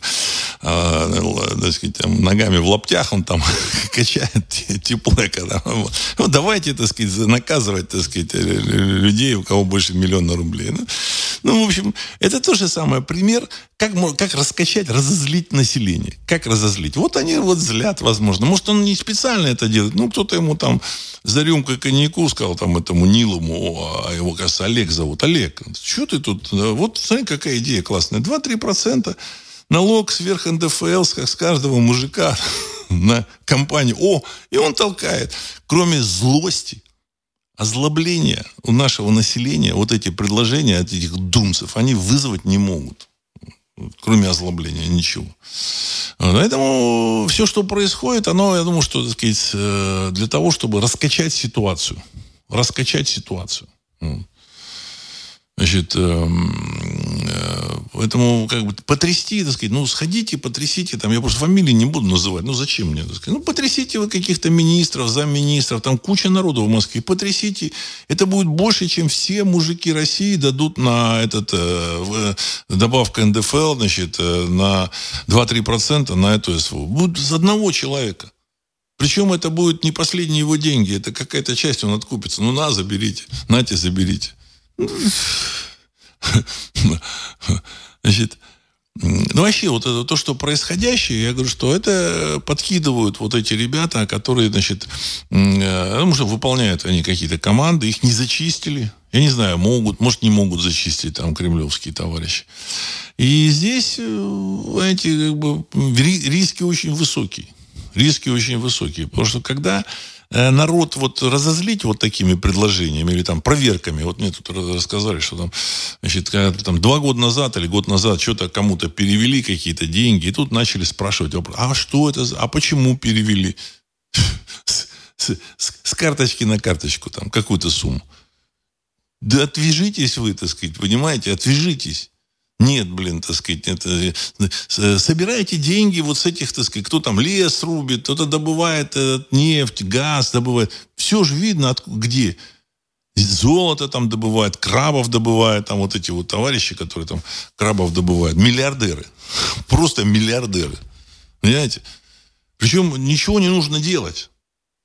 а, так сказать, там, ногами в лаптях он там качает теплека. Там. Вот, давайте, так сказать, наказывать, так сказать, людей, у кого больше миллиона рублей. Ну, ну, в общем, это то же самое пример, как, как раскачать, разозлить население. Как разозлить? Вот они вот злят, возможно. Может, он не специально это делает. Ну, кто-то ему там за рюмкой коньяку сказал, там, этому Нилому, а его, кажется, Олег зовут. Олег, что ты тут? Вот, смотри, какая идея классная. 2-3% налог сверх НДФЛ с каждого мужика на компанию. О, и он толкает. Кроме злости, озлобления у нашего населения, вот эти предложения от этих думцев, они вызвать не могут. Кроме озлобления, ничего. Поэтому все, что происходит, оно, я думаю, что, так сказать, э, для того, чтобы раскачать ситуацию. Раскачать ситуацию. Значит, эм, э, поэтому как бы потрясти, так сказать, ну, сходите, потрясите, там, я просто фамилии не буду называть, ну, зачем мне, так сказать, ну, потрясите вы каких-то министров, замминистров, там куча народу в Москве, потрясите, это будет больше, чем все мужики России дадут на этот, э, добавка НДФЛ, значит, э, на 2-3% на эту СВО. Будет с одного человека. Причем это будет не последние его деньги, это какая-то часть он откупится. Ну, на, заберите, нате, заберите. Значит, ну, вообще, вот это то, что происходящее, я говорю, что это подкидывают вот эти ребята, которые, значит, э, ну, что выполняют они какие-то команды, их не зачистили. Я не знаю, могут, может, не могут зачистить там кремлевские товарищи. И здесь, эти как бы, риски очень высокие. Риски очень высокие. Потому что когда народ вот разозлить вот такими предложениями или там проверками. Вот мне тут рассказали, что там, значит, когда там два года назад или год назад что-то кому-то перевели какие-то деньги, и тут начали спрашивать, а что это, а почему перевели? С, с, с карточки на карточку там какую-то сумму. Да отвяжитесь вы, так сказать, понимаете, отвяжитесь. Нет, блин, так сказать, это, э, собирайте деньги вот с этих, так сказать, кто там лес рубит, кто-то добывает э, нефть, газ добывает. Все же видно, от, где. Золото там добывает, крабов добывает, там вот эти вот товарищи, которые там крабов добывают. Миллиардеры. Просто миллиардеры. Понимаете? Причем ничего не нужно делать.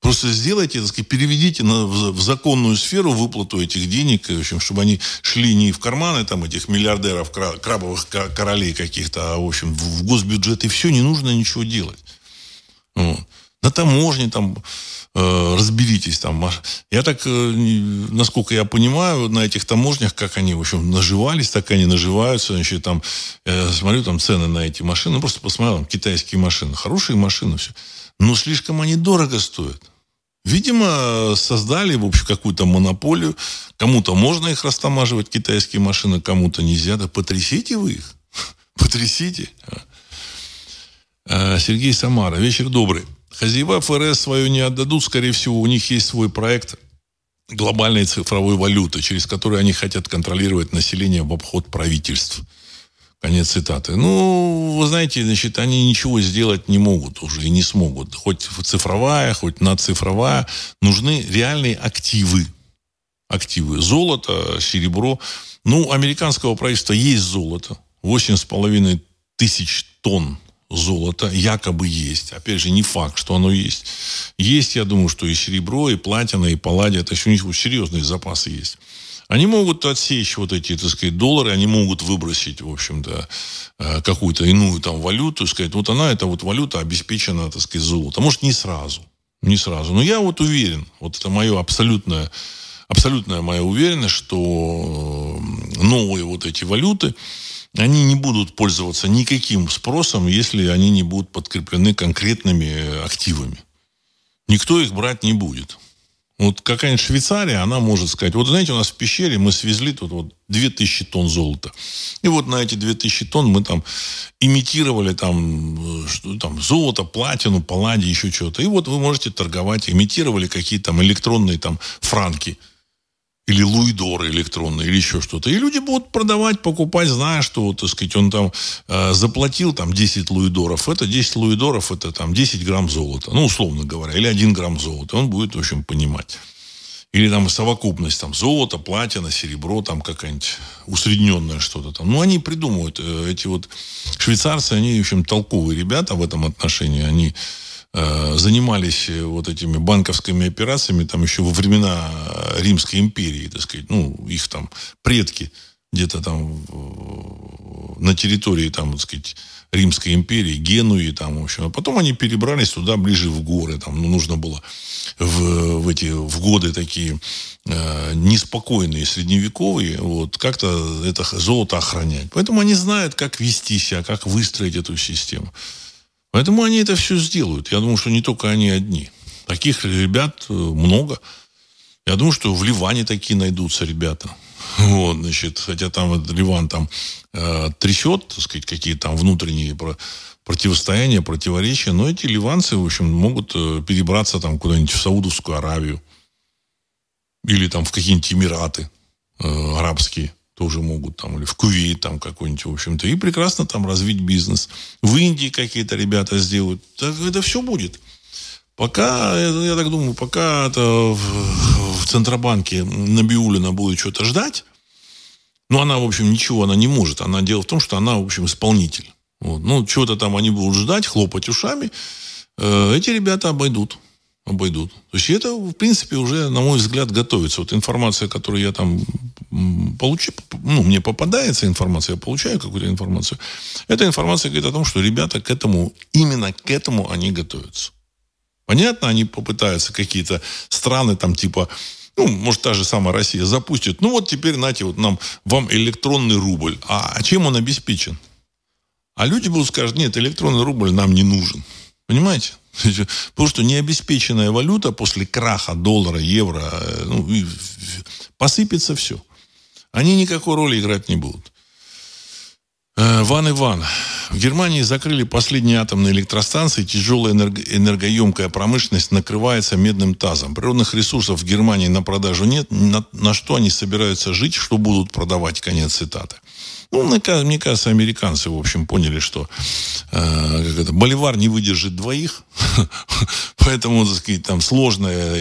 Просто сделайте, так сказать, переведите на, в, в законную сферу выплату этих денег, в общем, чтобы они шли не в карманы там этих миллиардеров, крабовых королей каких-то, а, в общем, в госбюджет, и все, не нужно ничего делать. Вот. На таможне там э, разберитесь там. Я так, э, насколько я понимаю, на этих таможнях, как они, в общем, наживались, так они наживаются. Значит, там, я смотрю там цены на эти машины, ну, просто посмотрел, там, китайские машины. Хорошие машины, все. Но слишком они дорого стоят. Видимо, создали, в общем, какую-то монополию. Кому-то можно их растамаживать, китайские машины, кому-то нельзя. Да потрясите вы их. Потрясите. А, Сергей Самара. Вечер добрый. Хозяева ФРС свою не отдадут. Скорее всего, у них есть свой проект глобальной цифровой валюты, через который они хотят контролировать население в обход правительств. Конец цитаты. Ну, вы знаете, значит, они ничего сделать не могут уже и не смогут. Хоть цифровая, хоть надцифровая. Нужны реальные активы. Активы. Золото, серебро. Ну, американского правительства есть золото. 8,5 тысяч тонн золота якобы есть. Опять же, не факт, что оно есть. Есть, я думаю, что и серебро, и платина, и палладия. Это еще у них серьезные запасы есть. Они могут отсечь вот эти, так сказать, доллары, они могут выбросить, в общем-то, э, какую-то иную там валюту, сказать, вот она, эта вот валюта обеспечена, так сказать, золотом. Может, не сразу, не сразу. Но я вот уверен, вот это мое абсолютное, абсолютная моя уверенность, что э, новые вот эти валюты, они не будут пользоваться никаким спросом, если они не будут подкреплены конкретными активами. Никто их брать не будет. Вот какая-нибудь Швейцария, она может сказать, вот знаете, у нас в пещере мы свезли тут вот 2000 тонн золота. И вот на эти 2000 тонн мы там имитировали там, что, там золото, платину, палладий, еще что-то. И вот вы можете торговать, имитировали какие-то там электронные там франки – или луидоры электронные, или еще что-то. И люди будут продавать, покупать, зная, что, так сказать, он там э, заплатил там 10 луидоров. Это 10 луидоров, это там 10 грамм золота. Ну, условно говоря, или 1 грамм золота. Он будет, в общем, понимать. Или там совокупность, там, золото, платина, серебро, там какая-нибудь усредненное что-то там. Ну, они придумывают. Э, эти вот швейцарцы, они, в общем, толковые ребята в этом отношении. Они занимались э, вот этими банковскими операциями там еще во времена Римской империи, так сказать, ну, их там предки где-то там на территории там, так сказать, Римской империи, Генуи, там, в общем. А потом они перебрались туда, ближе в горы. Там, ну, нужно было в, в эти в годы такие э, неспокойные, средневековые, вот, как-то это золото охранять. Поэтому они знают, как вести себя, как выстроить эту систему. Поэтому они это все сделают. Я думаю, что не только они одни. Таких ребят э, много. Я думаю, что в Ливане такие найдутся ребята. Вот, значит, хотя там Ливан там э, трясет, так сказать, какие там внутренние про, противостояния, противоречия, но эти ливанцы, в общем, могут э, перебраться там куда-нибудь в Саудовскую Аравию или там в какие-нибудь Эмираты э, арабские тоже могут там, или в Кувейт там какой-нибудь, в общем-то, и прекрасно там развить бизнес. В Индии какие-то ребята сделают. Так это все будет. Пока, я так думаю, пока это в, в Центробанке Набиулина будет что-то ждать, ну, она, в общем, ничего она не может. Она дело в том, что она, в общем, исполнитель. Вот. Ну, что-то там они будут ждать, хлопать ушами. Э, эти ребята обойдут. Обойдут. То есть это, в принципе, уже, на мой взгляд, готовится. Вот информация, которую я там получаю, ну, мне попадается информация, я получаю какую-то информацию. Эта информация говорит о том, что ребята к этому, именно к этому они готовятся. Понятно, они попытаются какие-то страны там типа ну, может, та же самая Россия запустит. Ну, вот теперь, знаете, вот нам, вам электронный рубль. А чем он обеспечен? А люди будут скажут, нет, электронный рубль нам не нужен. Понимаете? Потому что необеспеченная валюта после краха доллара, евро, э, ну, посыпется все. Они никакой роли играть не будут. Э, Ван Иван. В Германии закрыли последние атомные электростанции. Тяжелая энерго- энергоемкая промышленность накрывается медным тазом. Природных ресурсов в Германии на продажу нет. На, на что они собираются жить, что будут продавать? Конец цитаты. Ну, мне кажется, американцы, в общем, поняли, что э, как это, Боливар не выдержит двоих, поэтому, так сказать, там сложная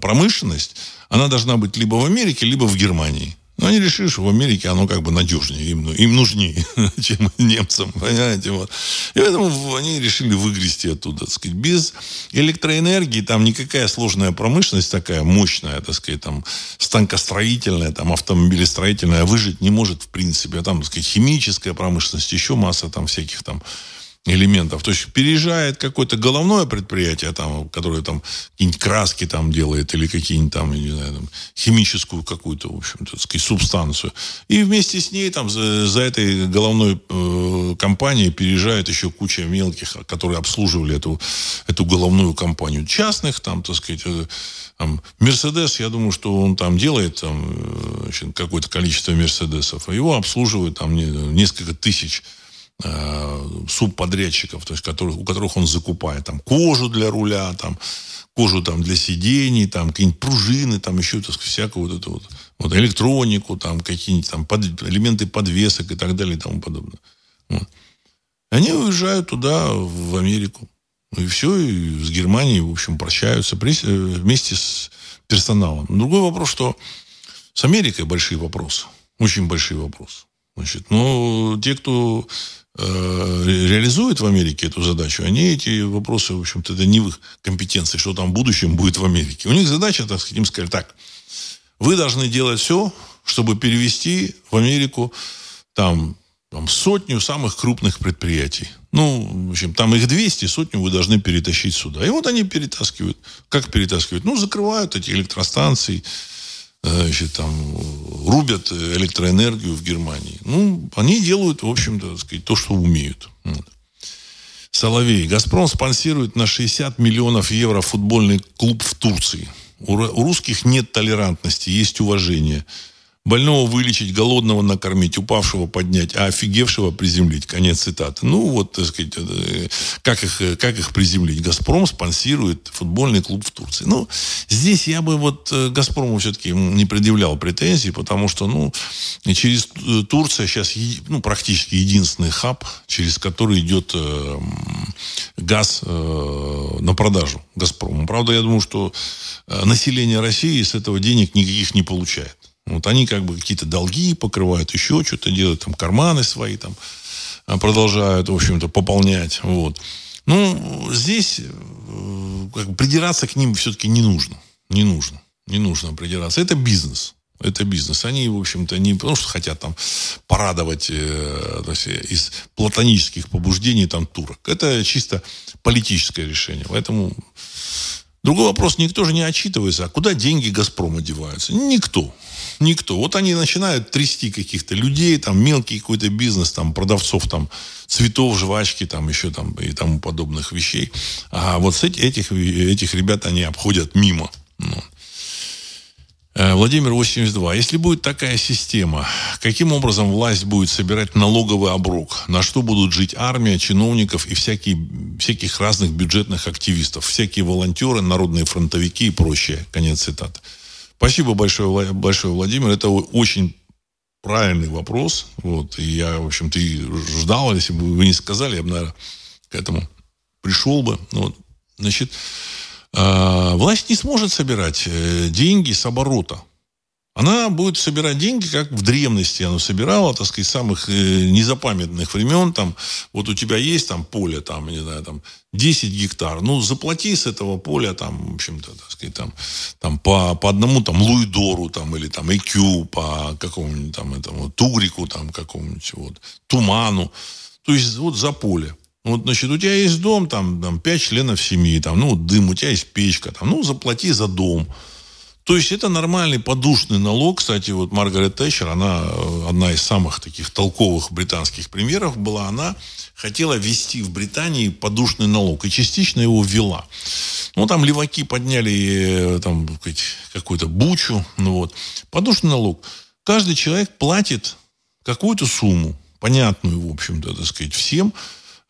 промышленность, она должна быть либо в Америке, либо в Германии. Но они решили, что в Америке оно как бы надежнее, им, им нужнее, чем немцам, понимаете, вот. И поэтому они решили выгрести оттуда, так сказать. Без электроэнергии там никакая сложная промышленность такая мощная, так сказать, там станкостроительная, там автомобилестроительная выжить не может в принципе. А там, так сказать, химическая промышленность, еще масса там всяких там элементов. То есть переезжает какое-то головное предприятие, там, которое там какие-нибудь краски там делает или какие-нибудь там, не знаю, там, химическую какую-то, в общем, так сказать, субстанцию. И вместе с ней там за, за этой головной э, компанией переезжает еще куча мелких, которые обслуживали эту, эту головную компанию. Частных там, так сказать, э, там, Мерседес, я думаю, что он там делает там, э, какое-то количество Мерседесов, а его обслуживают там несколько тысяч субподрядчиков, то есть которых, у которых он закупает там кожу для руля, там кожу там для сидений, там какие-нибудь пружины, там еще так всякую вот эту вот, вот электронику, там какие-нибудь там под, элементы подвесок и так далее и тому подобное. Вот. Они уезжают туда, в Америку. И все, и с Германией, в общем, прощаются э, вместе с персоналом. Другой вопрос, что с Америкой большие вопросы. Очень большие вопросы. Значит, но те, кто Э, реализуют в Америке эту задачу, они эти вопросы, в общем-то, это не в их компетенции, что там в будущем будет в Америке. У них задача, так сказать, им сказали, так, вы должны делать все, чтобы перевести в Америку там, там сотню самых крупных предприятий. Ну, в общем, там их 200, сотню вы должны перетащить сюда. И вот они перетаскивают. Как перетаскивают? Ну, закрывают эти электростанции, значит, там, рубят электроэнергию в Германии. Ну, они делают, в общем-то, сказать, то, что умеют. Соловей. «Газпром» спонсирует на 60 миллионов евро футбольный клуб в Турции. У русских нет толерантности, есть уважение. Больного вылечить, голодного накормить, упавшего поднять, а офигевшего приземлить. Конец цитаты. Ну, вот, так сказать, э, как их, э, как их приземлить? «Газпром» спонсирует футбольный клуб в Турции. Ну, здесь я бы вот э, «Газпрому» все-таки не предъявлял претензий, потому что, ну, через Турция сейчас, ну, практически единственный хаб, через который идет газ на продажу «Газпрому». Правда, я думаю, что население России с этого денег никаких не получает. Вот они как бы какие-то долги покрывают, еще что-то делают, там карманы свои там а, продолжают, в общем-то, пополнять. Вот. Ну, здесь э, как бы, придираться к ним все-таки не нужно. Не нужно. Не нужно придираться. Это бизнес. Это бизнес. Они, в общем-то, не потому что хотят там порадовать э, есть, из платонических побуждений там турок. Это чисто политическое решение. Поэтому другой вопрос, никто же не отчитывается, а куда деньги «Газпрома» деваются? Никто. Никто. Вот они начинают трясти каких-то людей, там мелкий какой-то бизнес, там продавцов там цветов, жвачки, там еще там и тому подобных вещей. А вот с этих, этих ребят они обходят мимо. Ну. Э, Владимир 82. Если будет такая система, каким образом власть будет собирать налоговый оброк? На что будут жить армия, чиновников и всякие, всяких разных бюджетных активистов? Всякие волонтеры, народные фронтовики и прочее. Конец цитаты. Спасибо большое, большое, Владимир. Это очень правильный вопрос. Вот. И я, в общем-то, и ждал, если бы вы не сказали, я бы, наверное, к этому пришел бы. Вот. Значит, власть не сможет собирать э, деньги с оборота. она будет собирать деньги, как в древности она собирала, так сказать, самых э, незапамятных времен. Там, вот у тебя есть там поле, там, не знаю, там 10 гектар. Ну, заплати с этого поля, там, в общем-то, так сказать, там, там по, по одному там Луидору, там, или там ЭКЮ, по какому-нибудь там этому Тугрику, там, какому-нибудь вот, Туману. То есть вот за поле. Вот, значит, у тебя есть дом, там, там 5 членов семьи, там, ну, дым, у тебя есть печка, там, ну, заплати за дом. То есть это нормальный подушный налог. Кстати, вот Маргарет Тэтчер, она э, одна из самых таких толковых британских примеров была. Она хотела ввести в Британии подушный налог и частично его ввела. Ну, там леваки подняли э, там какую-то бучу. Ну, вот. Подушный налог. Каждый человек платит какую-то сумму, понятную, в общем-то, так сказать, всем,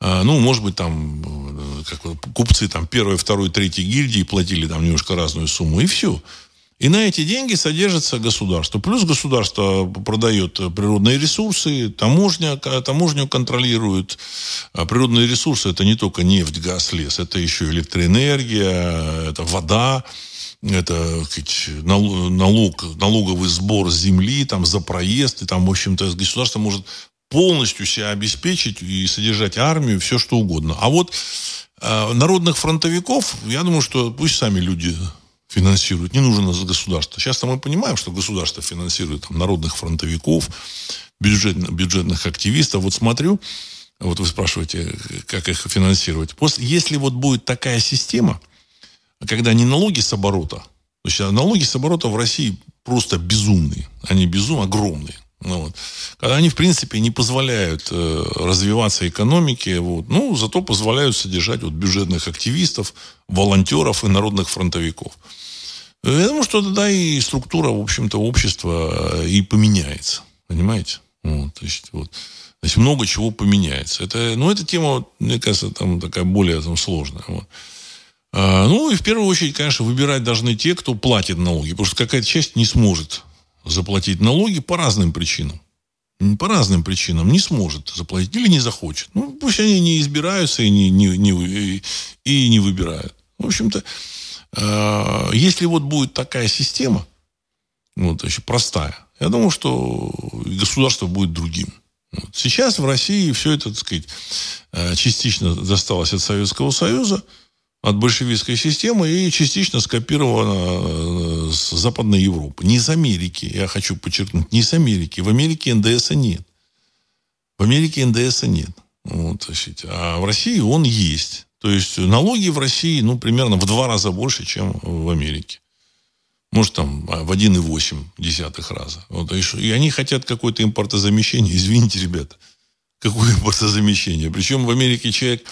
ну, может быть, там э, как, купцы там первой, второй, третьей гильдии платили там немножко разную сумму, и все. И на эти деньги содержится государство. Плюс государство продает природные ресурсы, таможня, таможню контролирует. А природные ресурсы – это не только нефть, газ, лес, это еще электроэнергия, это вода, это налог, налоговый сбор земли там, за проезд. И там, в общем-то, государство может полностью себя обеспечить и содержать армию, все что угодно. А вот э, народных фронтовиков, я думаю, что пусть сами люди финансируют. Не нужно государство. Сейчас мы понимаем, что государство финансирует там, народных фронтовиков, бюджет, бюджетных активистов. Вот смотрю, вот вы спрашиваете, как их финансировать. После, если вот будет такая система, когда не налоги с оборота, то есть налоги с оборота в России просто безумные. Они безум огромные. Ну, вот. Когда они, в принципе, не позволяют э, развиваться экономике, вот, ну, зато позволяют содержать вот, бюджетных активистов, волонтеров и народных фронтовиков. Я думаю, что тогда и структура, в общем-то, общества э, и поменяется. Понимаете? Вот, то есть, вот. То есть много чего поменяется. Это, ну, эта тема, мне кажется, там такая более там, сложная. Вот. А, ну, и в первую очередь, конечно, выбирать должны те, кто платит налоги. Потому что какая-то часть не сможет заплатить налоги по разным причинам. По разным причинам не сможет заплатить или не захочет. Ну, пусть они не избираются и не, не, не, и не выбирают. В общем-то, э, если вот будет такая система, вот, еще простая, я думаю, что государство будет другим. Вот. Сейчас в России все это, так сказать, э, частично досталось от Советского Союза – от большевистской системы и частично скопировано э, с Западной Европы. Не из Америки, я хочу подчеркнуть, не из Америки. В Америке НДС нет. В Америке НДС нет. Вот, а в России он есть. То есть налоги в России, ну, примерно в два раза больше, чем в Америке. Может, там в 1,8 раза. Вот, и они хотят какое-то импортозамещение. Извините, ребята, какое импортозамещение? Причем в Америке человек,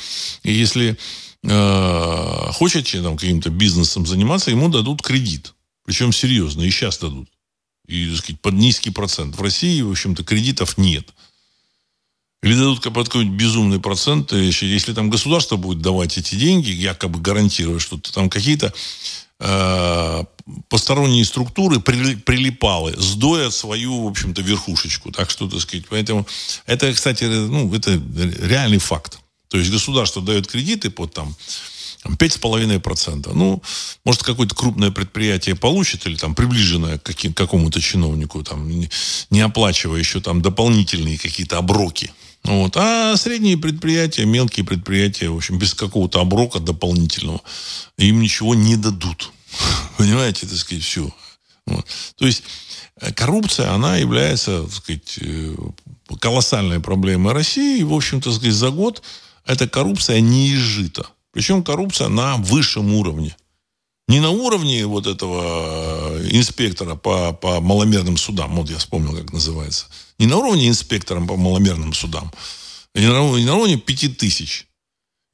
если э, хочет там, каким-то бизнесом заниматься, ему дадут кредит. Причем серьезно, и сейчас дадут. И, так сказать, под низкий процент. В России, в общем-то, кредитов нет. Или дадут под какой-нибудь безумный процент, если там государство будет давать эти деньги, якобы гарантируя, что там какие-то э, посторонние структуры прилипалы, сдоят свою, в общем-то, верхушечку. Так что, так сказать, поэтому это, кстати, ну, это реальный факт. То есть государство дает кредиты под там 5,5%. Ну, может, какое-то крупное предприятие получит или там приближенное к каким, какому-то чиновнику, там, не, оплачивая еще там дополнительные какие-то оброки. Вот. А средние предприятия, мелкие предприятия, в общем, без какого-то оброка дополнительного, им ничего не дадут. Понимаете, так сказать, все. Вот. То есть э, коррупция, она является, так сказать, э, колоссальной проблемой России. И, в общем-то, сказать, за год эта коррупция не изжита. Причем коррупция на высшем уровне. Не на уровне вот этого э, инспектора по, по маломерным судам, вот я вспомнил, как называется. Не на уровне инспектора по маломерным судам. Не на, не на уровне пяти тысяч.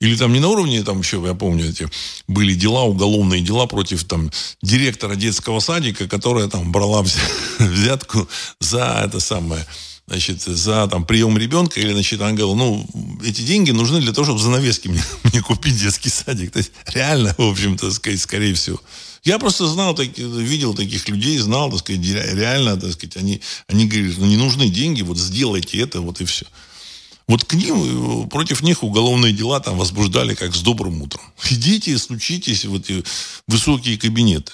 Или там не на уровне, там еще, я помню, эти были дела, уголовные дела против там директора детского садика, которая там брала взятку за это самое, значит, за там, прием ребенка, или, значит, она говорила, ну, эти деньги нужны для того, чтобы занавески мне, мне купить детский садик. То есть, реально, в общем-то, сказать, скорее всего. Я просто знал, так, видел таких людей, знал, так сказать, реально, так сказать, они, они говорили, ну, не нужны деньги, вот сделайте это, вот и все. Вот к ним, против них уголовные дела там возбуждали как с добрым утром. Идите, стучитесь в эти высокие кабинеты.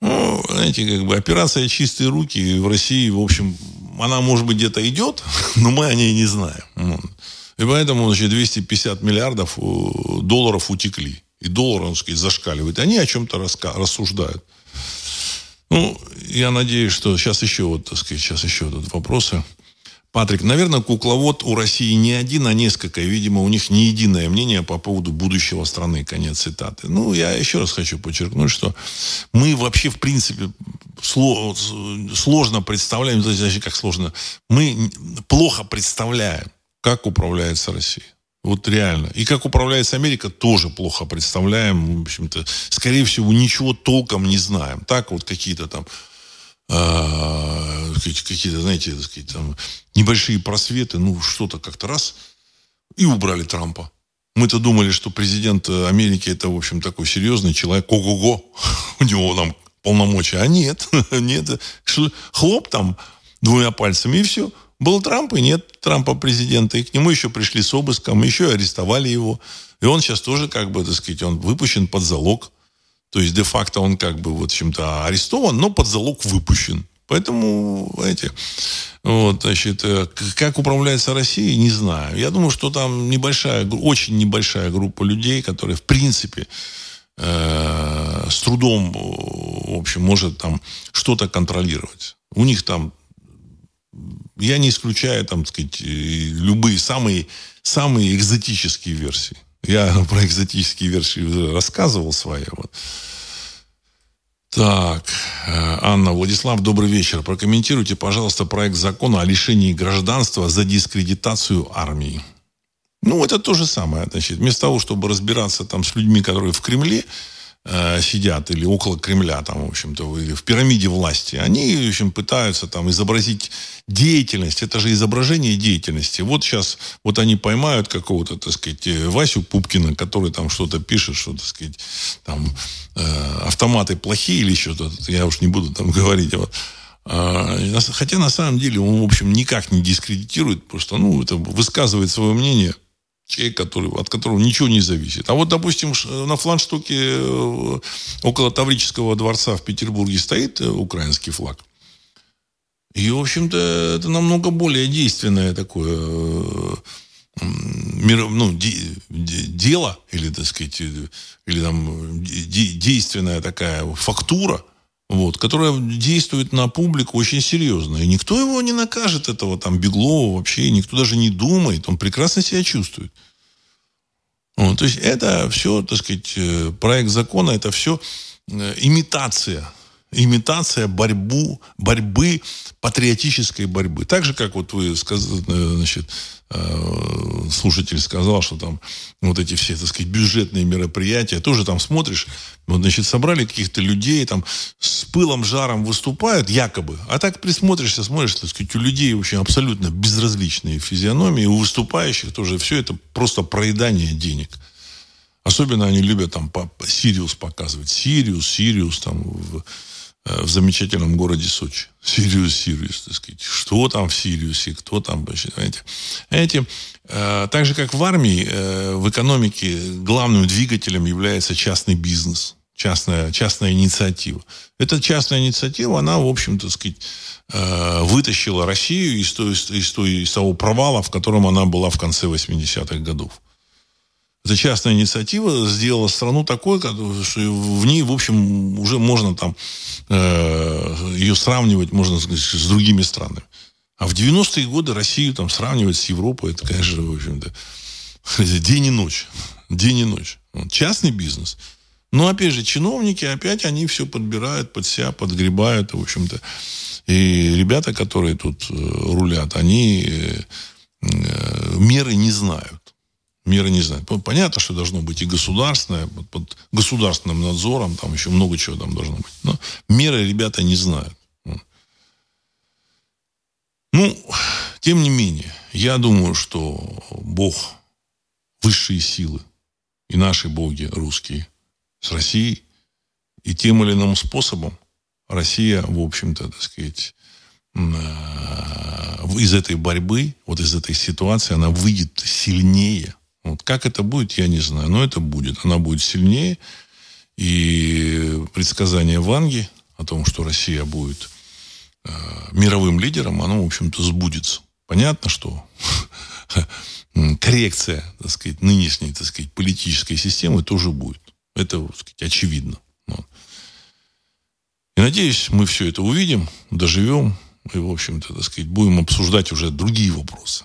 Ну, знаете, как бы операция «Чистые руки» в России, в общем, она, может быть, где-то идет, но мы о ней не знаем. И поэтому, значит, 250 миллиардов э, долларов утекли. И доллар, он, сказать, зашкаливает. Они о чем-то рассуждают. Ну, я надеюсь, что сейчас еще вот, так сказать, сейчас еще тут вопросы. Патрик, наверное, кукловод у России не один, а несколько. видимо, у них не единое мнение по поводу будущего страны. Конец цитаты. Ну, я еще раз хочу подчеркнуть, что мы вообще, в принципе, сложно представляем, значит, как сложно, мы плохо представляем, как управляется Россия. Вот реально. И как управляется Америка, тоже плохо представляем. В общем-то, скорее всего, ничего толком не знаем. Так вот какие-то там а, какие-то, знаете, так сказать, там, небольшие просветы, ну, что-то как-то раз, и убрали Трампа. Мы-то думали, что президент Америки это, в общем, такой серьезный человек, ого-го, у него там полномочия. А нет, нет, хлоп там двумя пальцами, и все. Был Трамп, и нет Трампа президента. И к нему еще пришли с обыском, еще арестовали его. И он сейчас тоже, как бы, так сказать, он выпущен под залог. То есть, де-факто он как бы вот чем-то арестован, но под залог выпущен. Поэтому, знаете, вот, значит, э, как управляется Россией, не знаю. Я думаю, что там небольшая, очень небольшая группа людей, которые, в принципе, э, с трудом, в общем, может там что-то контролировать. У них там, я не исключаю, там, так сказать, любые самые, самые экзотические версии. Я про экзотические версии рассказывал свои. Вот. Так, э, Анна, Владислав, добрый вечер. Прокомментируйте, пожалуйста, проект закона о лишении гражданства за дискредитацию армии. Ну, это то же самое. Значит, вместо того, чтобы разбираться там с людьми, которые в Кремле, Э, сидят или около Кремля, там, в общем-то, или в пирамиде власти, они, в общем, пытаются там изобразить деятельность. Это же изображение деятельности. Вот сейчас, вот они поймают какого-то, так сказать, э, Васю Пупкина, который там что-то пишет, что, так сказать, там, э, автоматы плохие или что-то, я уж не буду там говорить, вот. А, хотя на самом деле он, в общем, никак не дискредитирует, просто, ну, это высказывает свое мнение – человек, который, от которого ничего не зависит. А вот, допустим, на фланштоке э, около Таврического дворца в Петербурге стоит э, украинский флаг. И, в общем-то, это намного более действенное такое э, ну, дело, или, так сказать, или там действенная такая фактура – вот, которая действует на публику очень серьезно. И никто его не накажет, этого там Беглова вообще, никто даже не думает, он прекрасно себя чувствует. Вот, то есть это все, так сказать, э, проект закона, это все э, имитация имитация борьбу, борьбы, патриотической борьбы. Так же, как вот вы сказали, э, значит, э, слушатель сказал, что там вот эти все, так сказать, бюджетные мероприятия, тоже там смотришь, вот, значит, собрали каких-то людей, там с пылом, жаром выступают, якобы, а так присмотришься, смотришь, так сказать, у людей вообще абсолютно безразличные физиономии, у выступающих тоже все это просто проедание денег. Особенно они любят там Сириус показывать. Сириус, Сириус, там, в, в замечательном городе Сочи. Сириус, Сириус, так сказать. Что там в Сириусе, кто там, понимаете. Эти, э, так же, как в армии, э, в экономике главным двигателем является частный бизнес, частная, частная инициатива. Эта частная инициатива, она, в общем, так сказать, э, вытащила Россию из, той, из, той, из того провала, в котором она была в конце 80-х годов. Эта частная инициатива сделала страну такой, что в ней, в общем, уже можно там э, ее сравнивать, можно сказать, с другими странами. А в 90-е годы Россию там сравнивать с Европой, это, конечно, в общем-то, день и ночь. День и ночь. Частный бизнес. Но, опять же, чиновники, опять они все подбирают под себя, подгребают, в общем-то. И ребята, которые тут э, рулят, они э, меры не знают меры не знают. Понятно, что должно быть и государственное, под, под государственным надзором, там еще много чего там должно быть. Но меры ребята не знают. Ну, тем не менее, я думаю, что Бог, высшие силы и наши боги русские с Россией, и тем или иным способом Россия, в общем-то, так сказать, э, из этой борьбы, вот из этой ситуации, она выйдет сильнее, вот как это будет, я не знаю, но это будет. Она будет сильнее. И предсказание Ванги о том, что Россия будет э, мировым лидером, оно, в общем-то, сбудется. Понятно, что коррекция, так сказать, нынешней, так сказать, политической системы тоже будет. Это, так сказать, очевидно. Вот. И надеюсь, мы все это увидим, доживем и, в общем-то, так сказать, будем обсуждать уже другие вопросы.